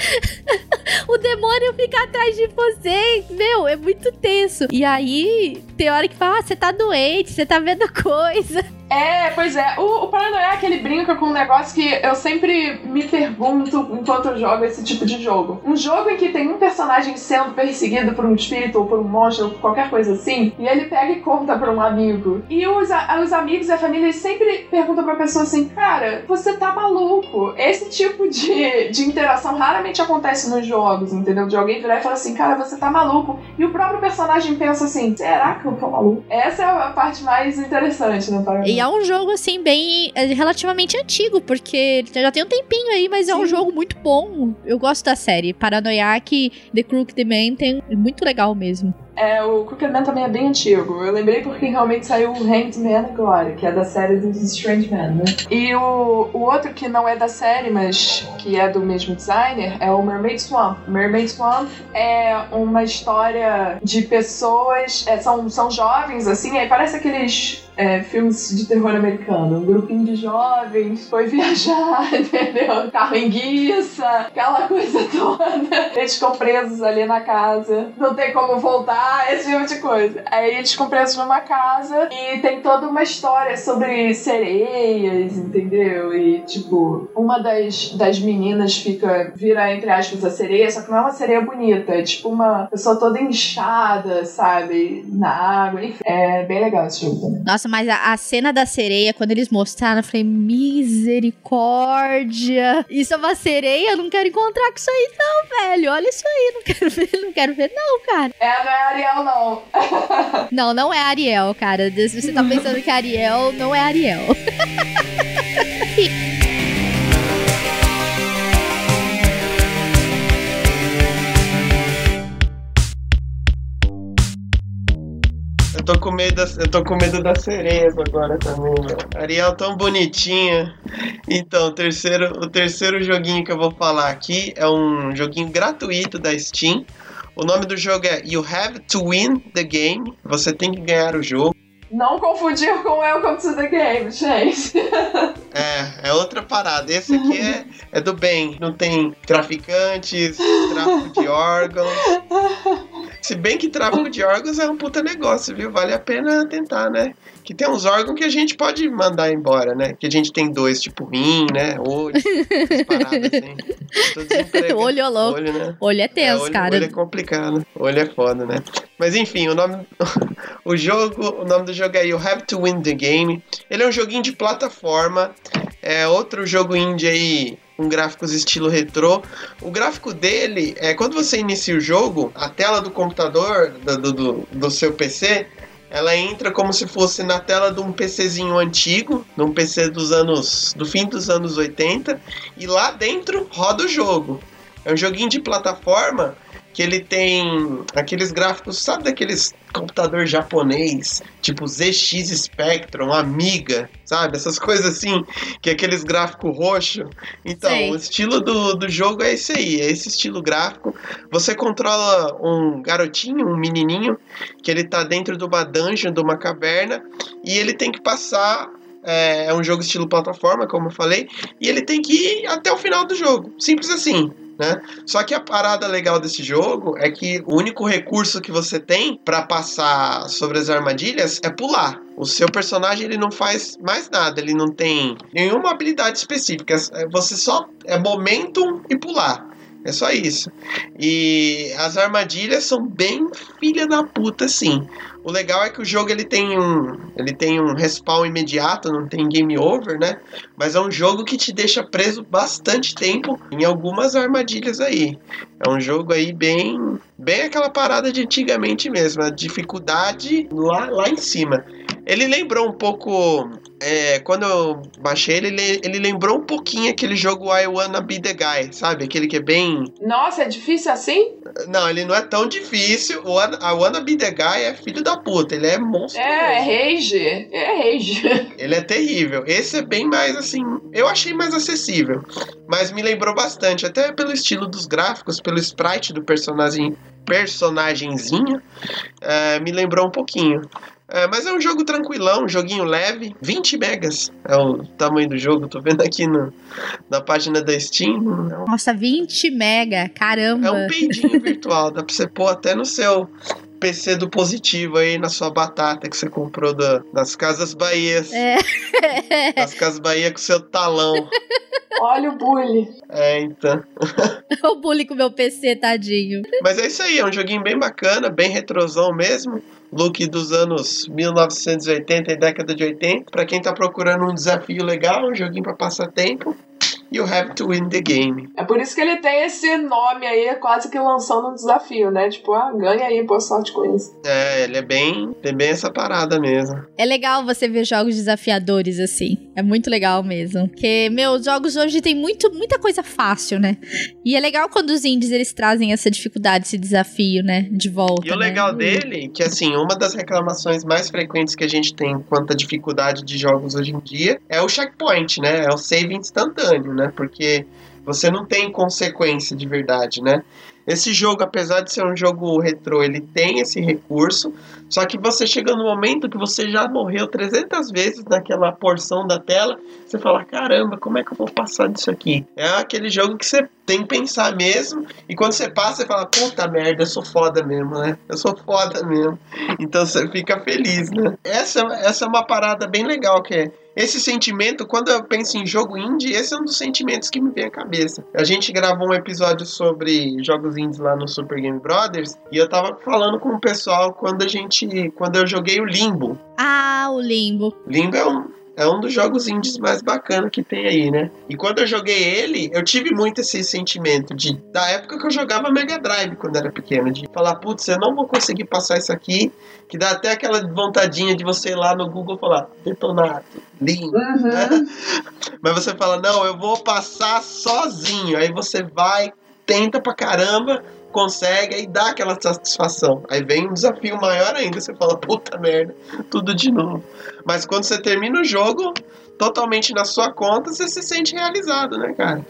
o demônio fica atrás de você. Meu, é muito tenso. E aí, tem hora que fala, ah, você tá doente, você tá vendo coisa. É, pois é. O, o Paranoiac, ele brinca com um negócio que eu sempre me pergunto enquanto eu jogo esse tipo de jogo. Um jogo em que tem um personagem sendo perseguido por um espírito ou por um monstro ou por qualquer coisa assim, e ele pega e conta pra um amigo. E os, os amigos e a família sempre perguntam pra pessoa assim, cara, você tá maluco. Esse tipo de, de interação raramente acontece nos jogos, entendeu? De alguém virar e falar assim, cara, você tá maluco. E o próprio personagem pensa assim, será que eu tô maluco? Essa é a parte mais interessante no Paranoiac. E é um jogo, assim, bem. é, relativamente antigo, porque já tem um tempinho aí, mas é um Sim. jogo muito bom. Eu gosto da série. Paranoiac, The Crooked Man, é muito legal mesmo. É, o Crooked Man também é bem antigo. Eu lembrei porque realmente saiu o Hanged Man agora, que é da série dos Strange Man, né? E o, o outro que não é da série, mas que é do mesmo designer, é o Mermaid Swamp. Mermaid Swamp é uma história de pessoas, é, são, são jovens, assim, aí parece aqueles é, filmes de terror americano. Um grupinho de jovens foi viajar, entendeu? Carro em guiça, aquela coisa toda. Eles ficam presos ali na casa, não tem como voltar, esse tipo de coisa. Aí eles ficam presos numa casa e tem toda uma história sobre sereias, entendeu? E, tipo, uma das, das meninas fica, vira, entre aspas, a sereia, só que não é uma sereia bonita, é tipo uma pessoa toda inchada, sabe? Na água, enfim. É bem legal esse jogo também. Nossa, mas a, a cena da sereia, quando eles mostraram, eu falei, misericórdia. Isso é uma sereia? Eu não quero encontrar com isso aí, não, velho. Olha isso aí, não quero ver, não quero ver, não, cara. É, não é Ariel, não. Não, não é Ariel, cara. Se você tá pensando que é Ariel, não é Ariel. Eu tô com medo, eu tô com medo das sereias agora também, meu. Ariel tão bonitinha. Então, o terceiro, o terceiro joguinho que eu vou falar aqui é um joguinho gratuito da Steam. O nome do jogo é You Have to Win the Game. Você tem que ganhar o jogo. Não confundir com Welcome to the Game, gente. É, é outra parada. Esse aqui é, é do bem. Não tem traficantes, tráfico de órgãos. Se bem que tráfico de órgãos é um puta negócio, viu? Vale a pena tentar, né? Que tem uns órgãos que a gente pode mandar embora, né? Que a gente tem dois, tipo rim, né? Olho, essas paradas assim. Olho é louco. Olho, né? Olho é tenso, é, olho, cara. olho é complicado. Olho é foda, né? Mas enfim, o nome. o jogo. O nome do jogo é You Have to Win the Game. Ele é um joguinho de plataforma. É outro jogo indie aí. Com gráficos estilo retrô. O gráfico dele é quando você inicia o jogo, a tela do computador, do, do, do seu PC, ela entra como se fosse na tela de um PCzinho antigo, de um PC dos anos. do fim dos anos 80, e lá dentro roda o jogo. É um joguinho de plataforma que ele tem aqueles gráficos, sabe daqueles computador japonês, tipo ZX Spectrum, Amiga, sabe? Essas coisas assim, que é aqueles gráficos roxo. Então, Sei. o estilo do, do jogo é esse aí, é esse estilo gráfico. Você controla um garotinho, um menininho, que ele tá dentro de uma dungeon, de uma caverna, e ele tem que passar é, é um jogo estilo plataforma, como eu falei, e ele tem que ir até o final do jogo. Simples assim. Né? Só que a parada legal desse jogo é que o único recurso que você tem pra passar sobre as armadilhas é pular. O seu personagem ele não faz mais nada, ele não tem nenhuma habilidade específica. Você só é momentum e pular. É só isso. E as armadilhas são bem filha da puta, sim. O legal é que o jogo ele tem um, ele tem um respawn imediato, não tem game over, né? Mas é um jogo que te deixa preso bastante tempo em algumas armadilhas aí. É um jogo aí bem, bem aquela parada de antigamente mesmo, a dificuldade lá, lá em cima. Ele lembrou um pouco. é, quando eu baixei ele, ele- lembrou um pouquinho aquele jogo I Wanna Be the Guy, sabe? Aquele que é bem. Nossa, é difícil assim? Não, ele não é tão difícil. O I Wanna Be the Guy é filho da puta, ele é monstruoso. É, é rage. É rage. Ele é terrível. Esse é bem mais assim. Eu achei mais acessível. Mas me lembrou bastante, até pelo estilo dos gráficos, pelo sprite do personagem personagemzinho. é, me lembrou um pouquinho. É, mas é um jogo tranquilão, um joguinho leve. 20 megas é o tamanho do jogo. Tô vendo aqui no, na página da Steam. Nossa, 20 mega, caramba. É um peidinho virtual. Dá pra você pôr até no seu PC do positivo aí, na sua batata que você comprou da, nas Casas Bahias. É. Nas Casas Bahia com seu talão. Olha o bully. É, então. o bullying com meu PC, tadinho. Mas é isso aí, é um joguinho bem bacana, bem retrosão mesmo. Look dos anos 1980 e década de 80. Pra quem tá procurando um desafio legal, um joguinho pra passar tempo. You have to win the game. É por isso que ele tem esse nome aí, quase que lançando um desafio, né? Tipo, ah, ganha aí, boa sorte com isso. É, ele é bem, tem bem essa parada mesmo. É legal você ver jogos desafiadores assim. É muito legal mesmo. Porque, meu, os jogos hoje tem muito, muita coisa fácil, né? E é legal quando os indies eles trazem essa dificuldade, esse desafio, né? De volta. E o né? legal dele, que assim, uma das reclamações mais frequentes que a gente tem quanto à dificuldade de jogos hoje em dia é o checkpoint, né? É o save instantâneo, né? Porque você não tem consequência de verdade, né? Esse jogo, apesar de ser um jogo retrô, ele tem esse recurso, só que você chega no momento que você já morreu 300 vezes naquela porção da tela, você fala, caramba, como é que eu vou passar disso aqui? É aquele jogo que você tem que pensar mesmo, e quando você passa, você fala, puta merda, eu sou foda mesmo, né? Eu sou foda mesmo. Então você fica feliz, né? Essa, essa é uma parada bem legal, que é esse sentimento, quando eu penso em jogo indie, esse é um dos sentimentos que me vem à cabeça. A gente gravou um episódio sobre jogos indies lá no Super Game Brothers e eu tava falando com o pessoal quando a gente, quando eu joguei o Limbo. Ah, o limbo. Limbo é um é um dos jogos indies mais bacanas que tem aí, né? E quando eu joguei ele, eu tive muito esse sentimento de da época que eu jogava Mega Drive quando era pequeno, de falar, putz, eu não vou conseguir passar isso aqui, que dá até aquela vontadinha de você ir lá no Google falar, detonado, limbo. Uhum. Mas você fala, não, eu vou passar sozinho. Aí você vai, tenta pra caramba, consegue, aí dá aquela satisfação. Aí vem um desafio maior ainda, você fala, puta merda, tudo de novo. Mas quando você termina o jogo, totalmente na sua conta, você se sente realizado, né, cara?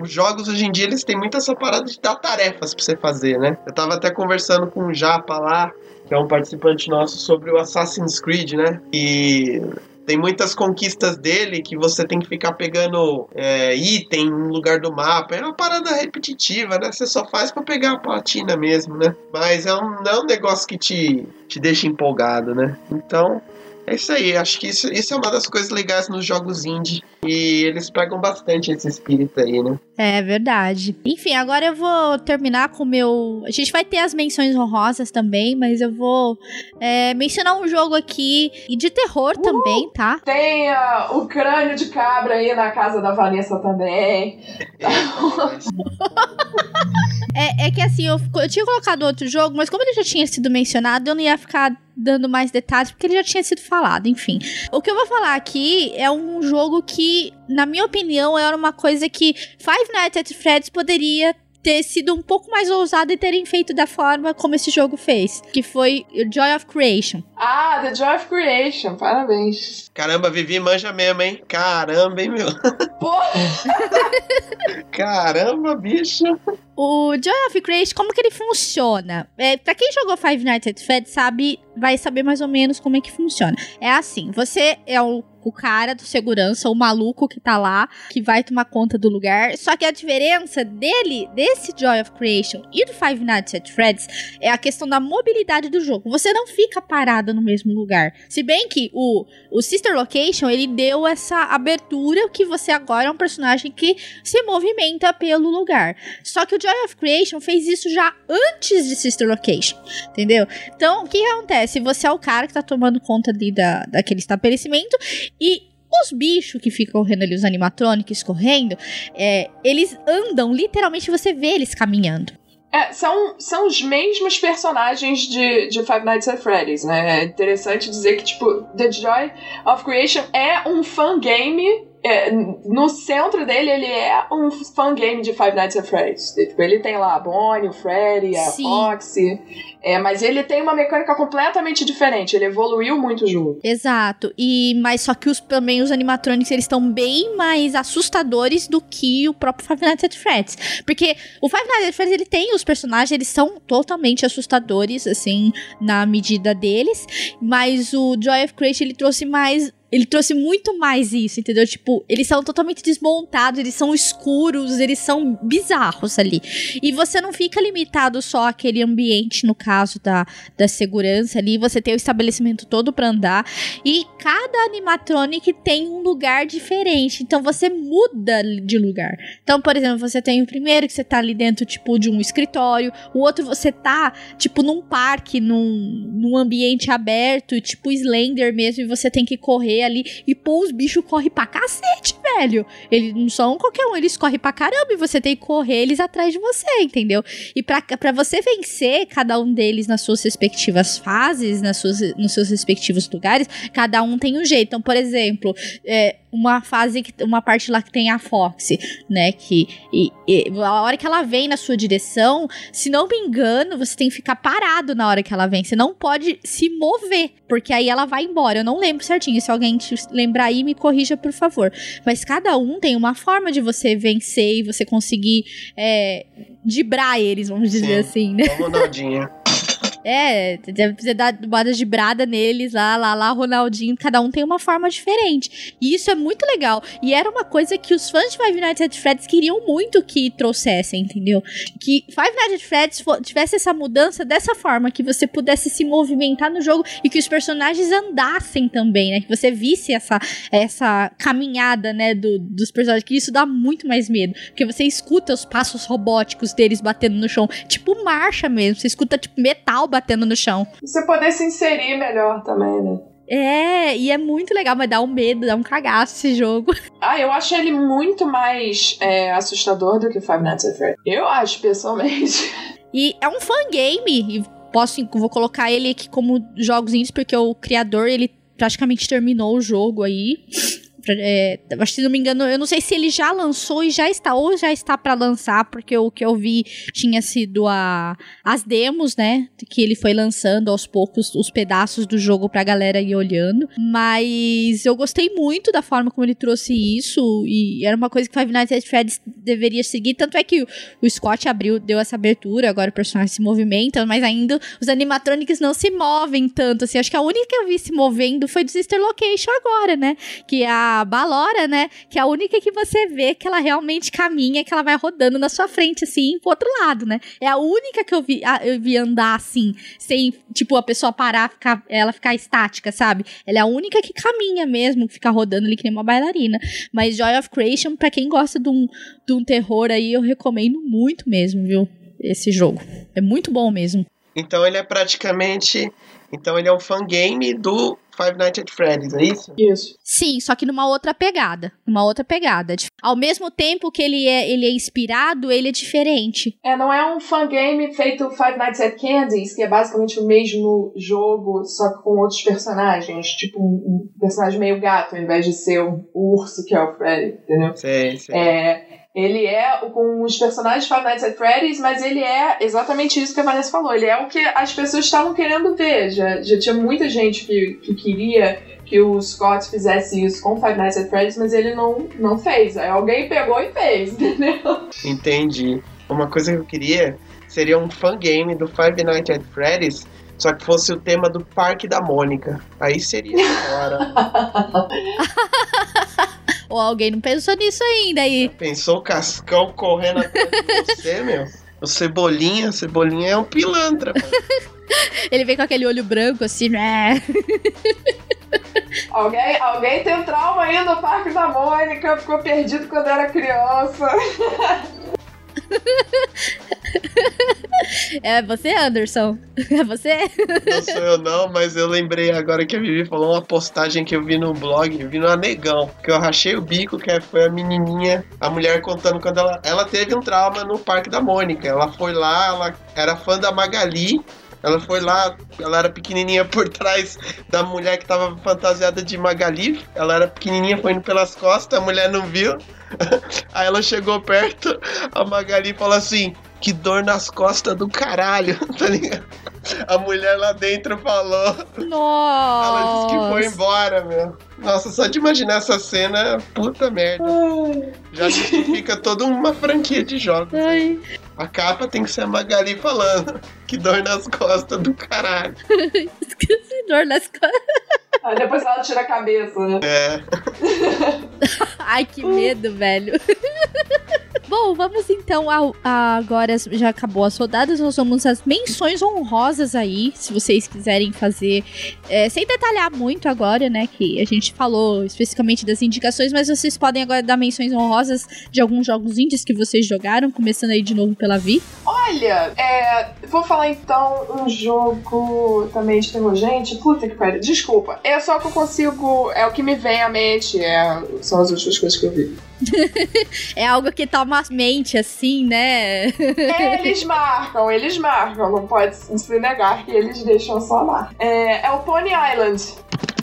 Os jogos hoje em dia, eles têm muito essa parada de dar tarefas pra você fazer, né? Eu tava até conversando com o Japa lá, que é um participante nosso, sobre o Assassin's Creed, né? E tem muitas conquistas dele que você tem que ficar pegando é, item no lugar do mapa. É uma parada repetitiva, né? Você só faz para pegar a platina mesmo, né? Mas é um, não é um negócio que te, te deixa empolgado, né? Então, é isso aí, acho que isso, isso é uma das coisas legais nos jogos indie. E eles pegam bastante esse espírito aí, né? É verdade. Enfim, agora eu vou terminar com o meu. A gente vai ter as menções honrosas também, mas eu vou é, mencionar um jogo aqui e de terror Uhul. também, tá? Tem uh, o crânio de cabra aí na casa da Vanessa também. é, é que assim, eu, eu tinha colocado outro jogo, mas como ele já tinha sido mencionado, eu não ia ficar dando mais detalhes, porque ele já tinha sido falado, enfim. O que eu vou falar aqui é um jogo que, na minha opinião, era uma coisa que Five Nights at Freddy's poderia ter sido um pouco mais ousado e terem feito da forma como esse jogo fez, que foi Joy of Creation. Ah, The Joy of Creation, parabéns. Caramba, Vivi manja mesmo, hein? Caramba, hein, meu? Porra! Caramba, bicho! O Joy of Creation, como que ele funciona? É, pra quem jogou Five Nights at Freddy's sabe, vai saber mais ou menos como é que funciona. É assim, você é o o cara do segurança, o maluco que tá lá, que vai tomar conta do lugar. Só que a diferença dele, desse Joy of Creation e do Five Nights at Freddy's, é a questão da mobilidade do jogo. Você não fica parado no mesmo lugar. Se bem que o, o Sister Location, ele deu essa abertura que você agora é um personagem que se movimenta pelo lugar. Só que o Joy of Creation fez isso já antes de Sister Location, entendeu? Então, o que acontece? Você é o cara que tá tomando conta ali da, daquele estabelecimento e os bichos que ficam correndo ali, os animatrônicos correndo, é, eles andam, literalmente você vê eles caminhando. É, são, são os mesmos personagens de, de Five Nights at Freddy's, né? É interessante dizer que, tipo, The Joy of Creation é um fangame é, no centro dele, ele é um fangame de Five Nights at Freddy's. Tipo, ele tem lá a Bonnie, o Freddy, a Sim. Foxy. É, mas ele tem uma mecânica completamente diferente. Ele evoluiu muito o jogo. Exato. E, mas só que os, também os animatronics, eles estão bem mais assustadores do que o próprio Five Nights at Freddy's. Porque o Five Nights at Freddy's, ele tem os personagens, eles são totalmente assustadores, assim, na medida deles. Mas o Joy of Creation, ele trouxe mais ele trouxe muito mais isso, entendeu? Tipo, eles são totalmente desmontados, eles são escuros, eles são bizarros ali. E você não fica limitado só àquele ambiente, no caso da, da segurança ali, você tem o estabelecimento todo para andar. E cada animatronic tem um lugar diferente, então você muda de lugar. Então, por exemplo, você tem o primeiro que você tá ali dentro, tipo, de um escritório, o outro você tá, tipo, num parque, num, num ambiente aberto, tipo Slender mesmo, e você tem que correr ali. E, pô, os bichos correm pra cacete, velho. Eles não são qualquer um, eles correm pra caramba e você tem que correr eles atrás de você, entendeu? E pra, você vencer cada um deles nas suas respectivas fases, nas suas, nos seus respectivos lugares, cada um tem um jeito. Então, por exemplo, é, uma fase, uma parte lá que tem a Foxy, né? Que e, e, a hora que ela vem na sua direção, se não me engano, você tem que ficar parado na hora que ela vem. Você não pode se mover, porque aí ela vai embora. Eu não lembro certinho. Se alguém te lembrar aí, me corrija, por favor. Mas cada um tem uma forma de você vencer e você conseguir é, dibrar eles, vamos dizer Sim, assim, né? Ronaldinho. É, ter dado bodas de brada neles, lá, lá, lá, Ronaldinho, cada um tem uma forma diferente. E isso é muito legal. E era uma coisa que os fãs de Five Nights at Freddy's queriam muito que trouxessem, entendeu? Que Five Nights at Freddy's tivesse essa mudança dessa forma, que você pudesse se movimentar no jogo e que os personagens andassem também, né? Que você visse essa, essa caminhada, né, do, dos personagens, que isso dá muito mais medo. Porque você escuta os passos robóticos deles batendo no chão, tipo marcha mesmo. Você escuta, tipo, metal batendo no chão. Você poder se inserir melhor também, né? É, e é muito legal, mas dá um medo, dá um cagaço esse jogo. Ah, eu acho ele muito mais é, assustador do que Five Nights at Freddy's. Eu acho, pessoalmente. E é um fangame, e posso, vou colocar ele aqui como jogos indies, porque o criador, ele praticamente terminou o jogo aí É, se não me engano, eu não sei se ele já lançou e já está, ou já está para lançar, porque o que eu vi tinha sido a, as demos, né? Que ele foi lançando aos poucos os pedaços do jogo pra galera ir olhando. Mas eu gostei muito da forma como ele trouxe isso, e era uma coisa que Five Nights at Freddy's deveria seguir. Tanto é que o, o Scott abriu, deu essa abertura, agora o personagem se movimenta, mas ainda os animatronics não se movem tanto. Assim, acho que a única que eu vi se movendo foi do Sister Location agora, né? Que é a Balora, né? Que é a única que você vê que ela realmente caminha, que ela vai rodando na sua frente, assim, pro outro lado, né? É a única que eu vi, eu vi andar assim, sem, tipo, a pessoa parar, ficar, ela ficar estática, sabe? Ela é a única que caminha mesmo, que fica rodando ali que nem uma bailarina. Mas Joy of Creation, pra quem gosta de um, de um terror aí, eu recomendo muito mesmo, viu? Esse jogo. É muito bom mesmo. Então ele é praticamente. Então ele é um fangame do Five Nights at Freddy's, é isso? Isso. Sim, só que numa outra pegada. Numa outra pegada. Ao mesmo tempo que ele é, ele é inspirado, ele é diferente. É, não é um fangame feito Five Nights at Candy's, que é basicamente o mesmo jogo, só que com outros personagens. Tipo um, um personagem meio gato, ao invés de ser o, urso que é o Freddy, entendeu? Sei, sei. É, ele é com os personagens de Five Nights at Freddy's, mas ele é exatamente isso que a Vanessa falou. Ele é o que as pessoas estavam querendo ver. Já, já tinha muita gente que, que queria que o Scott fizesse isso com Five Nights at Freddy's, mas ele não, não fez. Aí alguém pegou e fez, entendeu? Entendi. Uma coisa que eu queria seria um fangame do Five Nights at Freddy's, só que fosse o tema do Parque da Mônica. Aí seria da hora. Ou alguém não pensou nisso ainda aí. Pensou o Cascão correndo atrás de você, meu? O Cebolinha, Cebolinha é um pilantra. Ele vem com aquele olho branco assim, né? Alguém, alguém tem trauma aí no Parque da Mônica, ficou perdido quando era criança. É você, Anderson? É você? Não sou eu não, mas eu lembrei agora que a Vivi falou uma postagem que eu vi no blog, vi no Anegão, que eu rachei o bico, que foi a menininha, a mulher contando quando ela, ela teve um trauma no Parque da Mônica. Ela foi lá, ela era fã da Magali, ela foi lá, ela era pequenininha por trás da mulher que tava fantasiada de Magali. Ela era pequenininha, foi indo pelas costas, a mulher não viu. Aí ela chegou perto, a Magali falou assim: que dor nas costas do caralho, tá ligado? A mulher lá dentro falou. Nossa. Ela disse que foi embora, meu. Nossa, só de imaginar essa cena, puta merda. Já justifica toda uma franquia de jogos. Ai, A capa tem que ser a Magali falando. Que dor nas costas do caralho. esqueci dor nas costas. Aí depois ela tira a cabeça, né? É. Ai, que medo, velho. Bom, vamos então ao, a- agora já acabou as rodadas, nós vamos às menções honrosas aí, se vocês quiserem fazer, é, sem detalhar muito agora, né, que a gente falou especificamente das indicações, mas vocês podem agora dar menções honrosas de alguns jogos indies que vocês jogaram, começando aí de novo pela Vi. Olha, é, vou falar então um jogo também de. Gente, puta que pariu. Desculpa. É só que eu consigo. É o que me vem à mente. É, são as últimas coisas que eu vi. É algo que toma a mente, assim, né? Eles marcam, eles marcam. Não pode se negar que eles deixam só lá. É, é o Pony Island.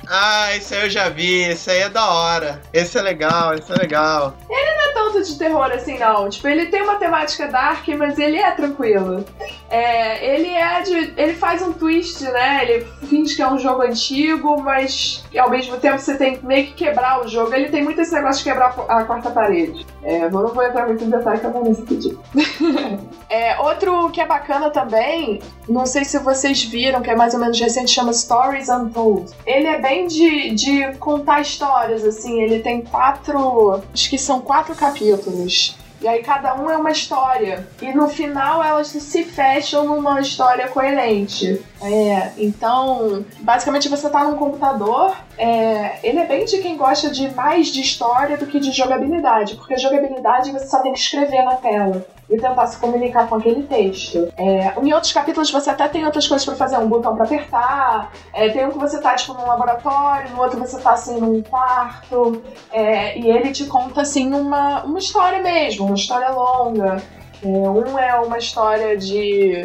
Ah, esse aí eu já vi. Esse aí é da hora. Esse é legal, esse é legal. Não é tanto de terror assim, não. Tipo, ele tem uma temática dark, mas ele é tranquilo. É, ele é de. Ele faz um twist, né? Ele finge que é um jogo antigo, mas ao mesmo tempo você tem que meio que quebrar o jogo. Ele tem muito esse negócio de quebrar a quarta parede. É, não vou entrar muito em detalhe que eu vou pedido. é, outro que é bacana também, não sei se vocês viram, que é mais ou menos recente, chama Stories Untold. Ele é bem de, de contar histórias, assim. Ele tem quatro. Acho que são quatro capítulos. E aí cada um é uma história. E no final elas se fecham numa história coerente. É, então, basicamente você tá num computador. é, ele é bem de quem gosta de mais de história do que de jogabilidade. Porque jogabilidade você só tem que escrever na tela. E tentar se comunicar com aquele texto. É, em outros capítulos você até tem outras coisas pra fazer, um botão pra apertar. É, tem um que você tá tipo num laboratório, no outro você tá assim num quarto. É, e ele te conta assim uma, uma história mesmo, uma história longa. É, um é uma história de,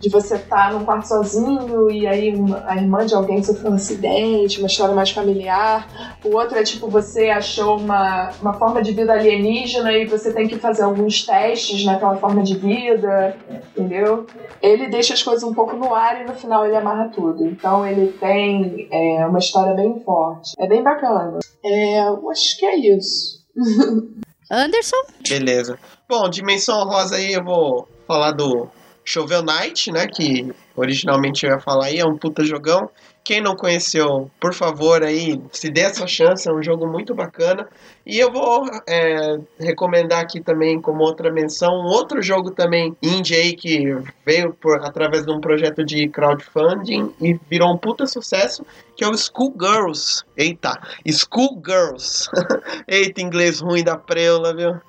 de você estar num quarto sozinho e aí uma, a irmã de alguém sofreu um acidente, uma história mais familiar. O outro é tipo, você achou uma, uma forma de vida alienígena e você tem que fazer alguns testes naquela forma de vida, entendeu? Ele deixa as coisas um pouco no ar e no final ele amarra tudo. Então ele tem é, uma história bem forte. É bem bacana. É, eu acho que é isso. Anderson? Beleza. Bom, dimensão rosa aí eu vou falar do Shovel Knight, né? Que originalmente eu ia falar aí, é um puta jogão. Quem não conheceu, por favor, aí, se dê essa chance, é um jogo muito bacana. E eu vou é, recomendar aqui também, como outra menção, um outro jogo também indie aí que veio por, através de um projeto de crowdfunding e virou um puta sucesso, que é o Schoolgirls. Eita, Schoolgirls. Eita, inglês ruim da preula, viu?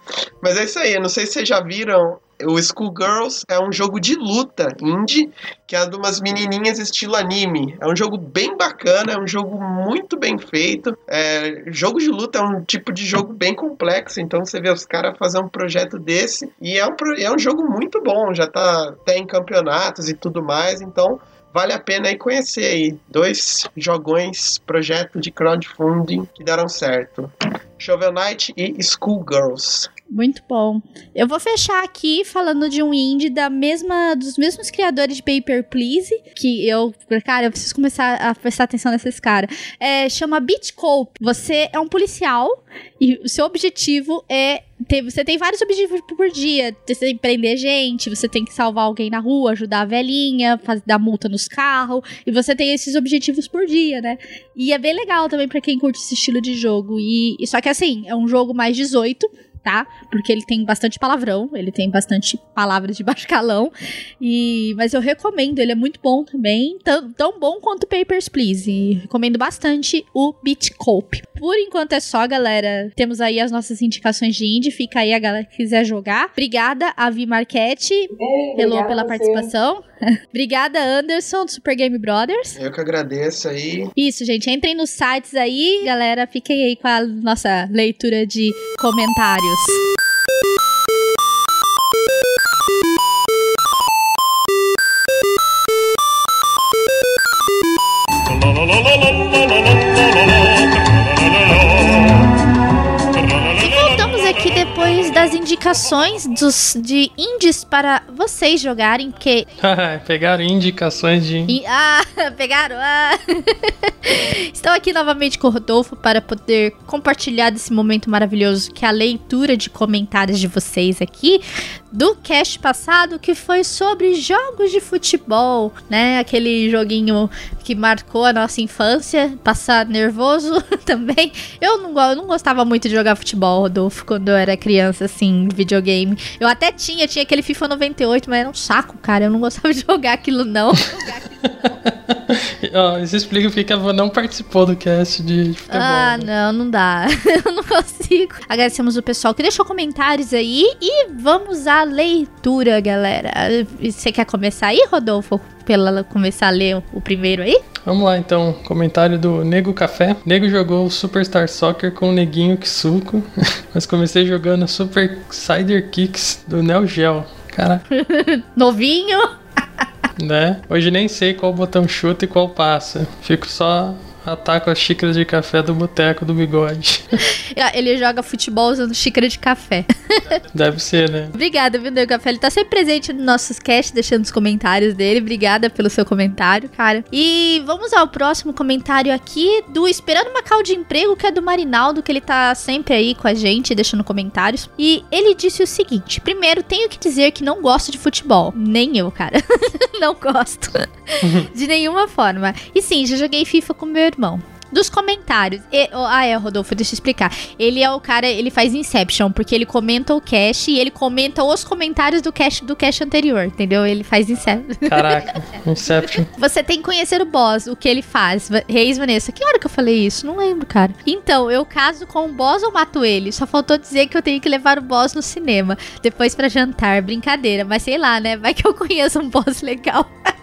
Mas é isso aí, eu não sei se vocês já viram o Schoolgirls é um jogo de luta indie, que é de umas menininhas estilo anime. É um jogo bem bacana, é um jogo muito bem feito. É, jogo de luta é um tipo de jogo bem complexo, então você vê os caras fazer um projeto desse. E é um, é um jogo muito bom, já tá até em campeonatos e tudo mais, então vale a pena aí conhecer aí. Dois jogões, projeto de crowdfunding que deram certo. Shovel Knight e Schoolgirls. Muito bom. Eu vou fechar aqui falando de um indie da mesma, dos mesmos criadores de Paper Please, que eu, cara, eu preciso começar a prestar atenção nesses caras. É, chama Beat Cope. Você é um policial e o seu objetivo é ter, você tem vários objetivos por dia. Você tem que prender gente, você tem que salvar alguém na rua, ajudar a velhinha, fazer, dar multa nos carros. E você tem esses objetivos por dia, né? E é bem legal também para quem curte esse estilo de jogo. E, só que assim, é um jogo mais 18 tá? Porque ele tem bastante palavrão, ele tem bastante palavras de baixo calão. E, mas eu recomendo, ele é muito bom também, tão, tão bom quanto Papers, Please. E recomendo bastante o Beat Cope. Por enquanto é só, galera. Temos aí as nossas indicações de indie. Fica aí a galera que quiser jogar. Obrigada, Avi Marquete, pelo, pela participação. Obrigada, Anderson, do Super Game Brothers. Eu que agradeço aí. Isso, gente. Entrem nos sites aí, galera. Fiquem aí com a nossa leitura de comentários. Indicações dos, de indies para vocês jogarem, porque Pegaram indicações de. E- ah, pegaram? Ah. Estou aqui novamente com o Rodolfo para poder compartilhar desse momento maravilhoso que é a leitura de comentários de vocês aqui do cast passado que foi sobre jogos de futebol, né? Aquele joguinho que marcou a nossa infância, passar nervoso também. Eu não, eu não gostava muito de jogar futebol, Rodolfo, quando eu era criança, assim, videogame. Eu até tinha, tinha aquele FIFA 98, mas era um saco, cara. Eu não gostava de jogar aquilo, não. Ó, isso explica porque a Van não participou do cast de futebol. Ah, né? não, não dá. Eu não consigo. Agradecemos o pessoal que deixou comentários aí e vamos à leitura, galera. Você quer começar aí, Rodolfo? Pela começar a ler o primeiro aí? Vamos lá então, comentário do Nego Café. Nego jogou Superstar Soccer com o Neguinho Kisuko, mas comecei jogando Super Cider Kicks do Neo Geo. Caraca, Novinho. Né? Hoje nem sei qual botão chuta e qual passa. Fico só ataco as xícaras de café do boteco do bigode. Ah, Ele joga futebol usando xícara de café. Deve ser, né? Obrigada, viu, Nego Café? Ele tá sempre presente nos nossos casts, deixando os comentários dele. Obrigada pelo seu comentário, cara. E vamos ao próximo comentário aqui do Esperando uma Cal de Emprego, que é do Marinaldo, que ele tá sempre aí com a gente, deixando comentários. E ele disse o seguinte: primeiro, tenho que dizer que não gosto de futebol. Nem eu, cara. não gosto. de nenhuma forma. E sim, já joguei FIFA com meu irmão. Dos comentários. E- oh, ah, é, Rodolfo, deixa eu explicar. Ele é o cara, ele faz Inception, porque ele comenta o cast e ele comenta os comentários do cast do cast anterior, entendeu? Ele faz Inception. Caraca, Inception. Você tem que conhecer o boss, o que ele faz. Reis Vanessa, que hora que eu falei isso? Não lembro, cara. Então, eu caso com o boss ou mato ele? Só faltou dizer que eu tenho que levar o boss no cinema. Depois pra jantar. Brincadeira, mas sei lá, né? Vai que eu conheço um boss legal.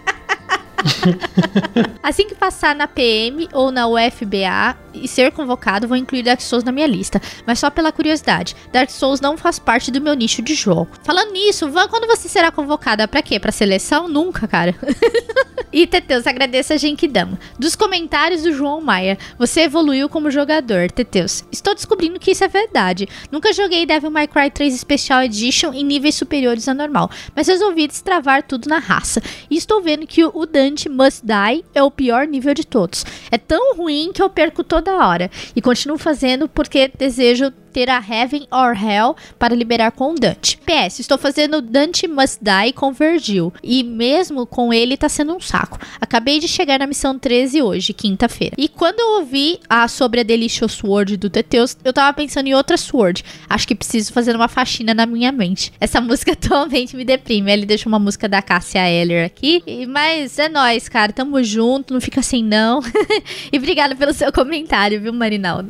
assim que passar na PM ou na UFBA e ser convocado, vou incluir Dark Souls na minha lista. Mas só pela curiosidade. Dark Souls não faz parte do meu nicho de jogo. Falando nisso, quando você será convocada? Pra quê? Pra seleção? Nunca, cara. e Teteus, agradeço a Genkidama. Dos comentários do João Maia, você evoluiu como jogador, Teteus. Estou descobrindo que isso é verdade. Nunca joguei Devil May Cry 3 Special Edition em níveis superiores a normal, mas resolvi destravar tudo na raça. E estou vendo que o Dante Must Die é o pior nível de todos. É tão ruim que eu perco toda hora. E continuo fazendo porque desejo ter a Heaven or Hell para liberar com Dante. PS, estou fazendo Dante Must Die com Virgil. E mesmo com ele tá sendo um saco. Acabei de chegar na missão 13 hoje, quinta-feira. E quando eu ouvi a sobre a Delicious Sword do Teteus, eu tava pensando em outra Sword. Acho que preciso fazer uma faxina na minha mente. Essa música atualmente me deprime. Ele deixa uma música da Cássia Eller aqui. Mas é nóis, cara. Tamo junto. Não fica assim, não. e obrigada pelo seu comentário, viu, Marinaldo?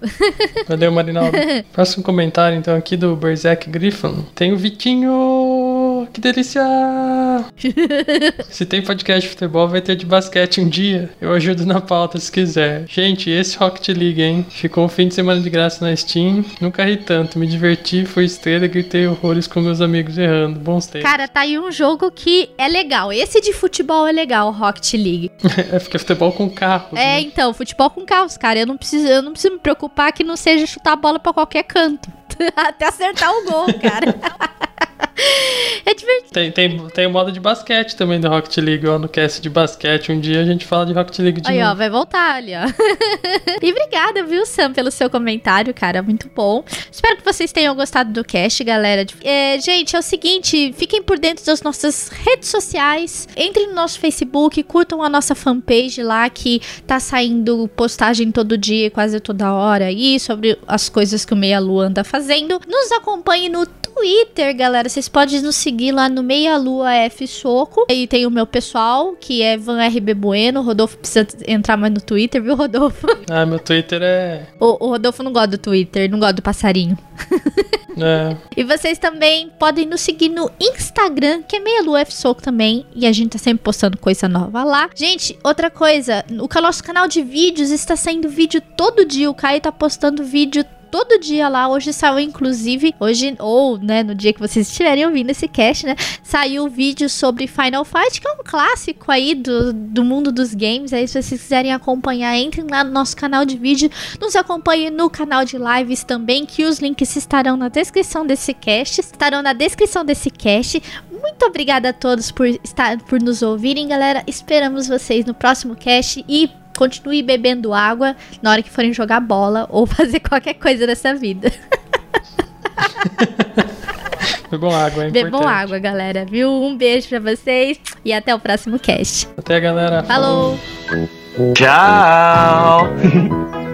Valeu, Marinaldo. Próximo um comentário então aqui do Berserk Griffin. Tem o Vitinho! Que delícia! se tem podcast de futebol, vai ter de basquete um dia. Eu ajudo na pauta se quiser. Gente, esse Rocket League, hein? Ficou um fim de semana de graça na Steam. Nunca ri tanto. Me diverti, foi estrela, gritei horrores com meus amigos errando. Bons tempos. Cara, tá aí um jogo que é legal. Esse de futebol é legal, Rocket League. é porque é futebol com carros. É, né? então, futebol com carros, cara. Eu não preciso, eu não preciso me preocupar que não seja chutar a bola para qualquer canto. Até acertar o gol, cara. É divertido. Tem, tem, tem o modo de basquete também do Rocket League, ó, no cast de basquete. Um dia a gente fala de Rocket League de Aí, novo. ó, vai voltar ali, ó. e obrigada, viu, Sam, pelo seu comentário, cara. Muito bom. Espero que vocês tenham gostado do cast, galera. É, gente, é o seguinte, fiquem por dentro das nossas redes sociais. Entrem no nosso Facebook, curtam a nossa fanpage lá, que tá saindo postagem todo dia, quase toda hora aí, sobre as coisas que o Meia Lua anda fazendo. Nos acompanhe no Twitter, galera. Vocês podem nos seguir lá no Meia Lua F Soco. E tem o meu pessoal, que é Van RB Bueno. O Rodolfo precisa entrar mais no Twitter, viu, Rodolfo? Ah, meu Twitter é. O, o Rodolfo não gosta do Twitter, não gosta do passarinho. É. E vocês também podem nos seguir no Instagram, que é Meia Lua F Soco também. E a gente tá sempre postando coisa nova lá. Gente, outra coisa, o nosso canal de vídeos está saindo vídeo todo dia. O Caio tá postando vídeo todo dia lá. Hoje saiu, inclusive, hoje, ou, né, no dia que vocês estiverem ouvindo esse cast, né, saiu o vídeo sobre Final Fight, que é um clássico aí do, do mundo dos games. Aí, se vocês quiserem acompanhar, entrem lá no nosso canal de vídeo. Nos acompanhem no canal de lives também, que os links estarão na descrição desse cast. Estarão na descrição desse cast. Muito obrigada a todos por, estar, por nos ouvirem, galera. Esperamos vocês no próximo cast e continue bebendo água na hora que forem jogar bola ou fazer qualquer coisa nessa vida. Bebam água, é Bebam água, galera, viu? Um beijo pra vocês e até o próximo cast. Até, galera. Falou. Tchau!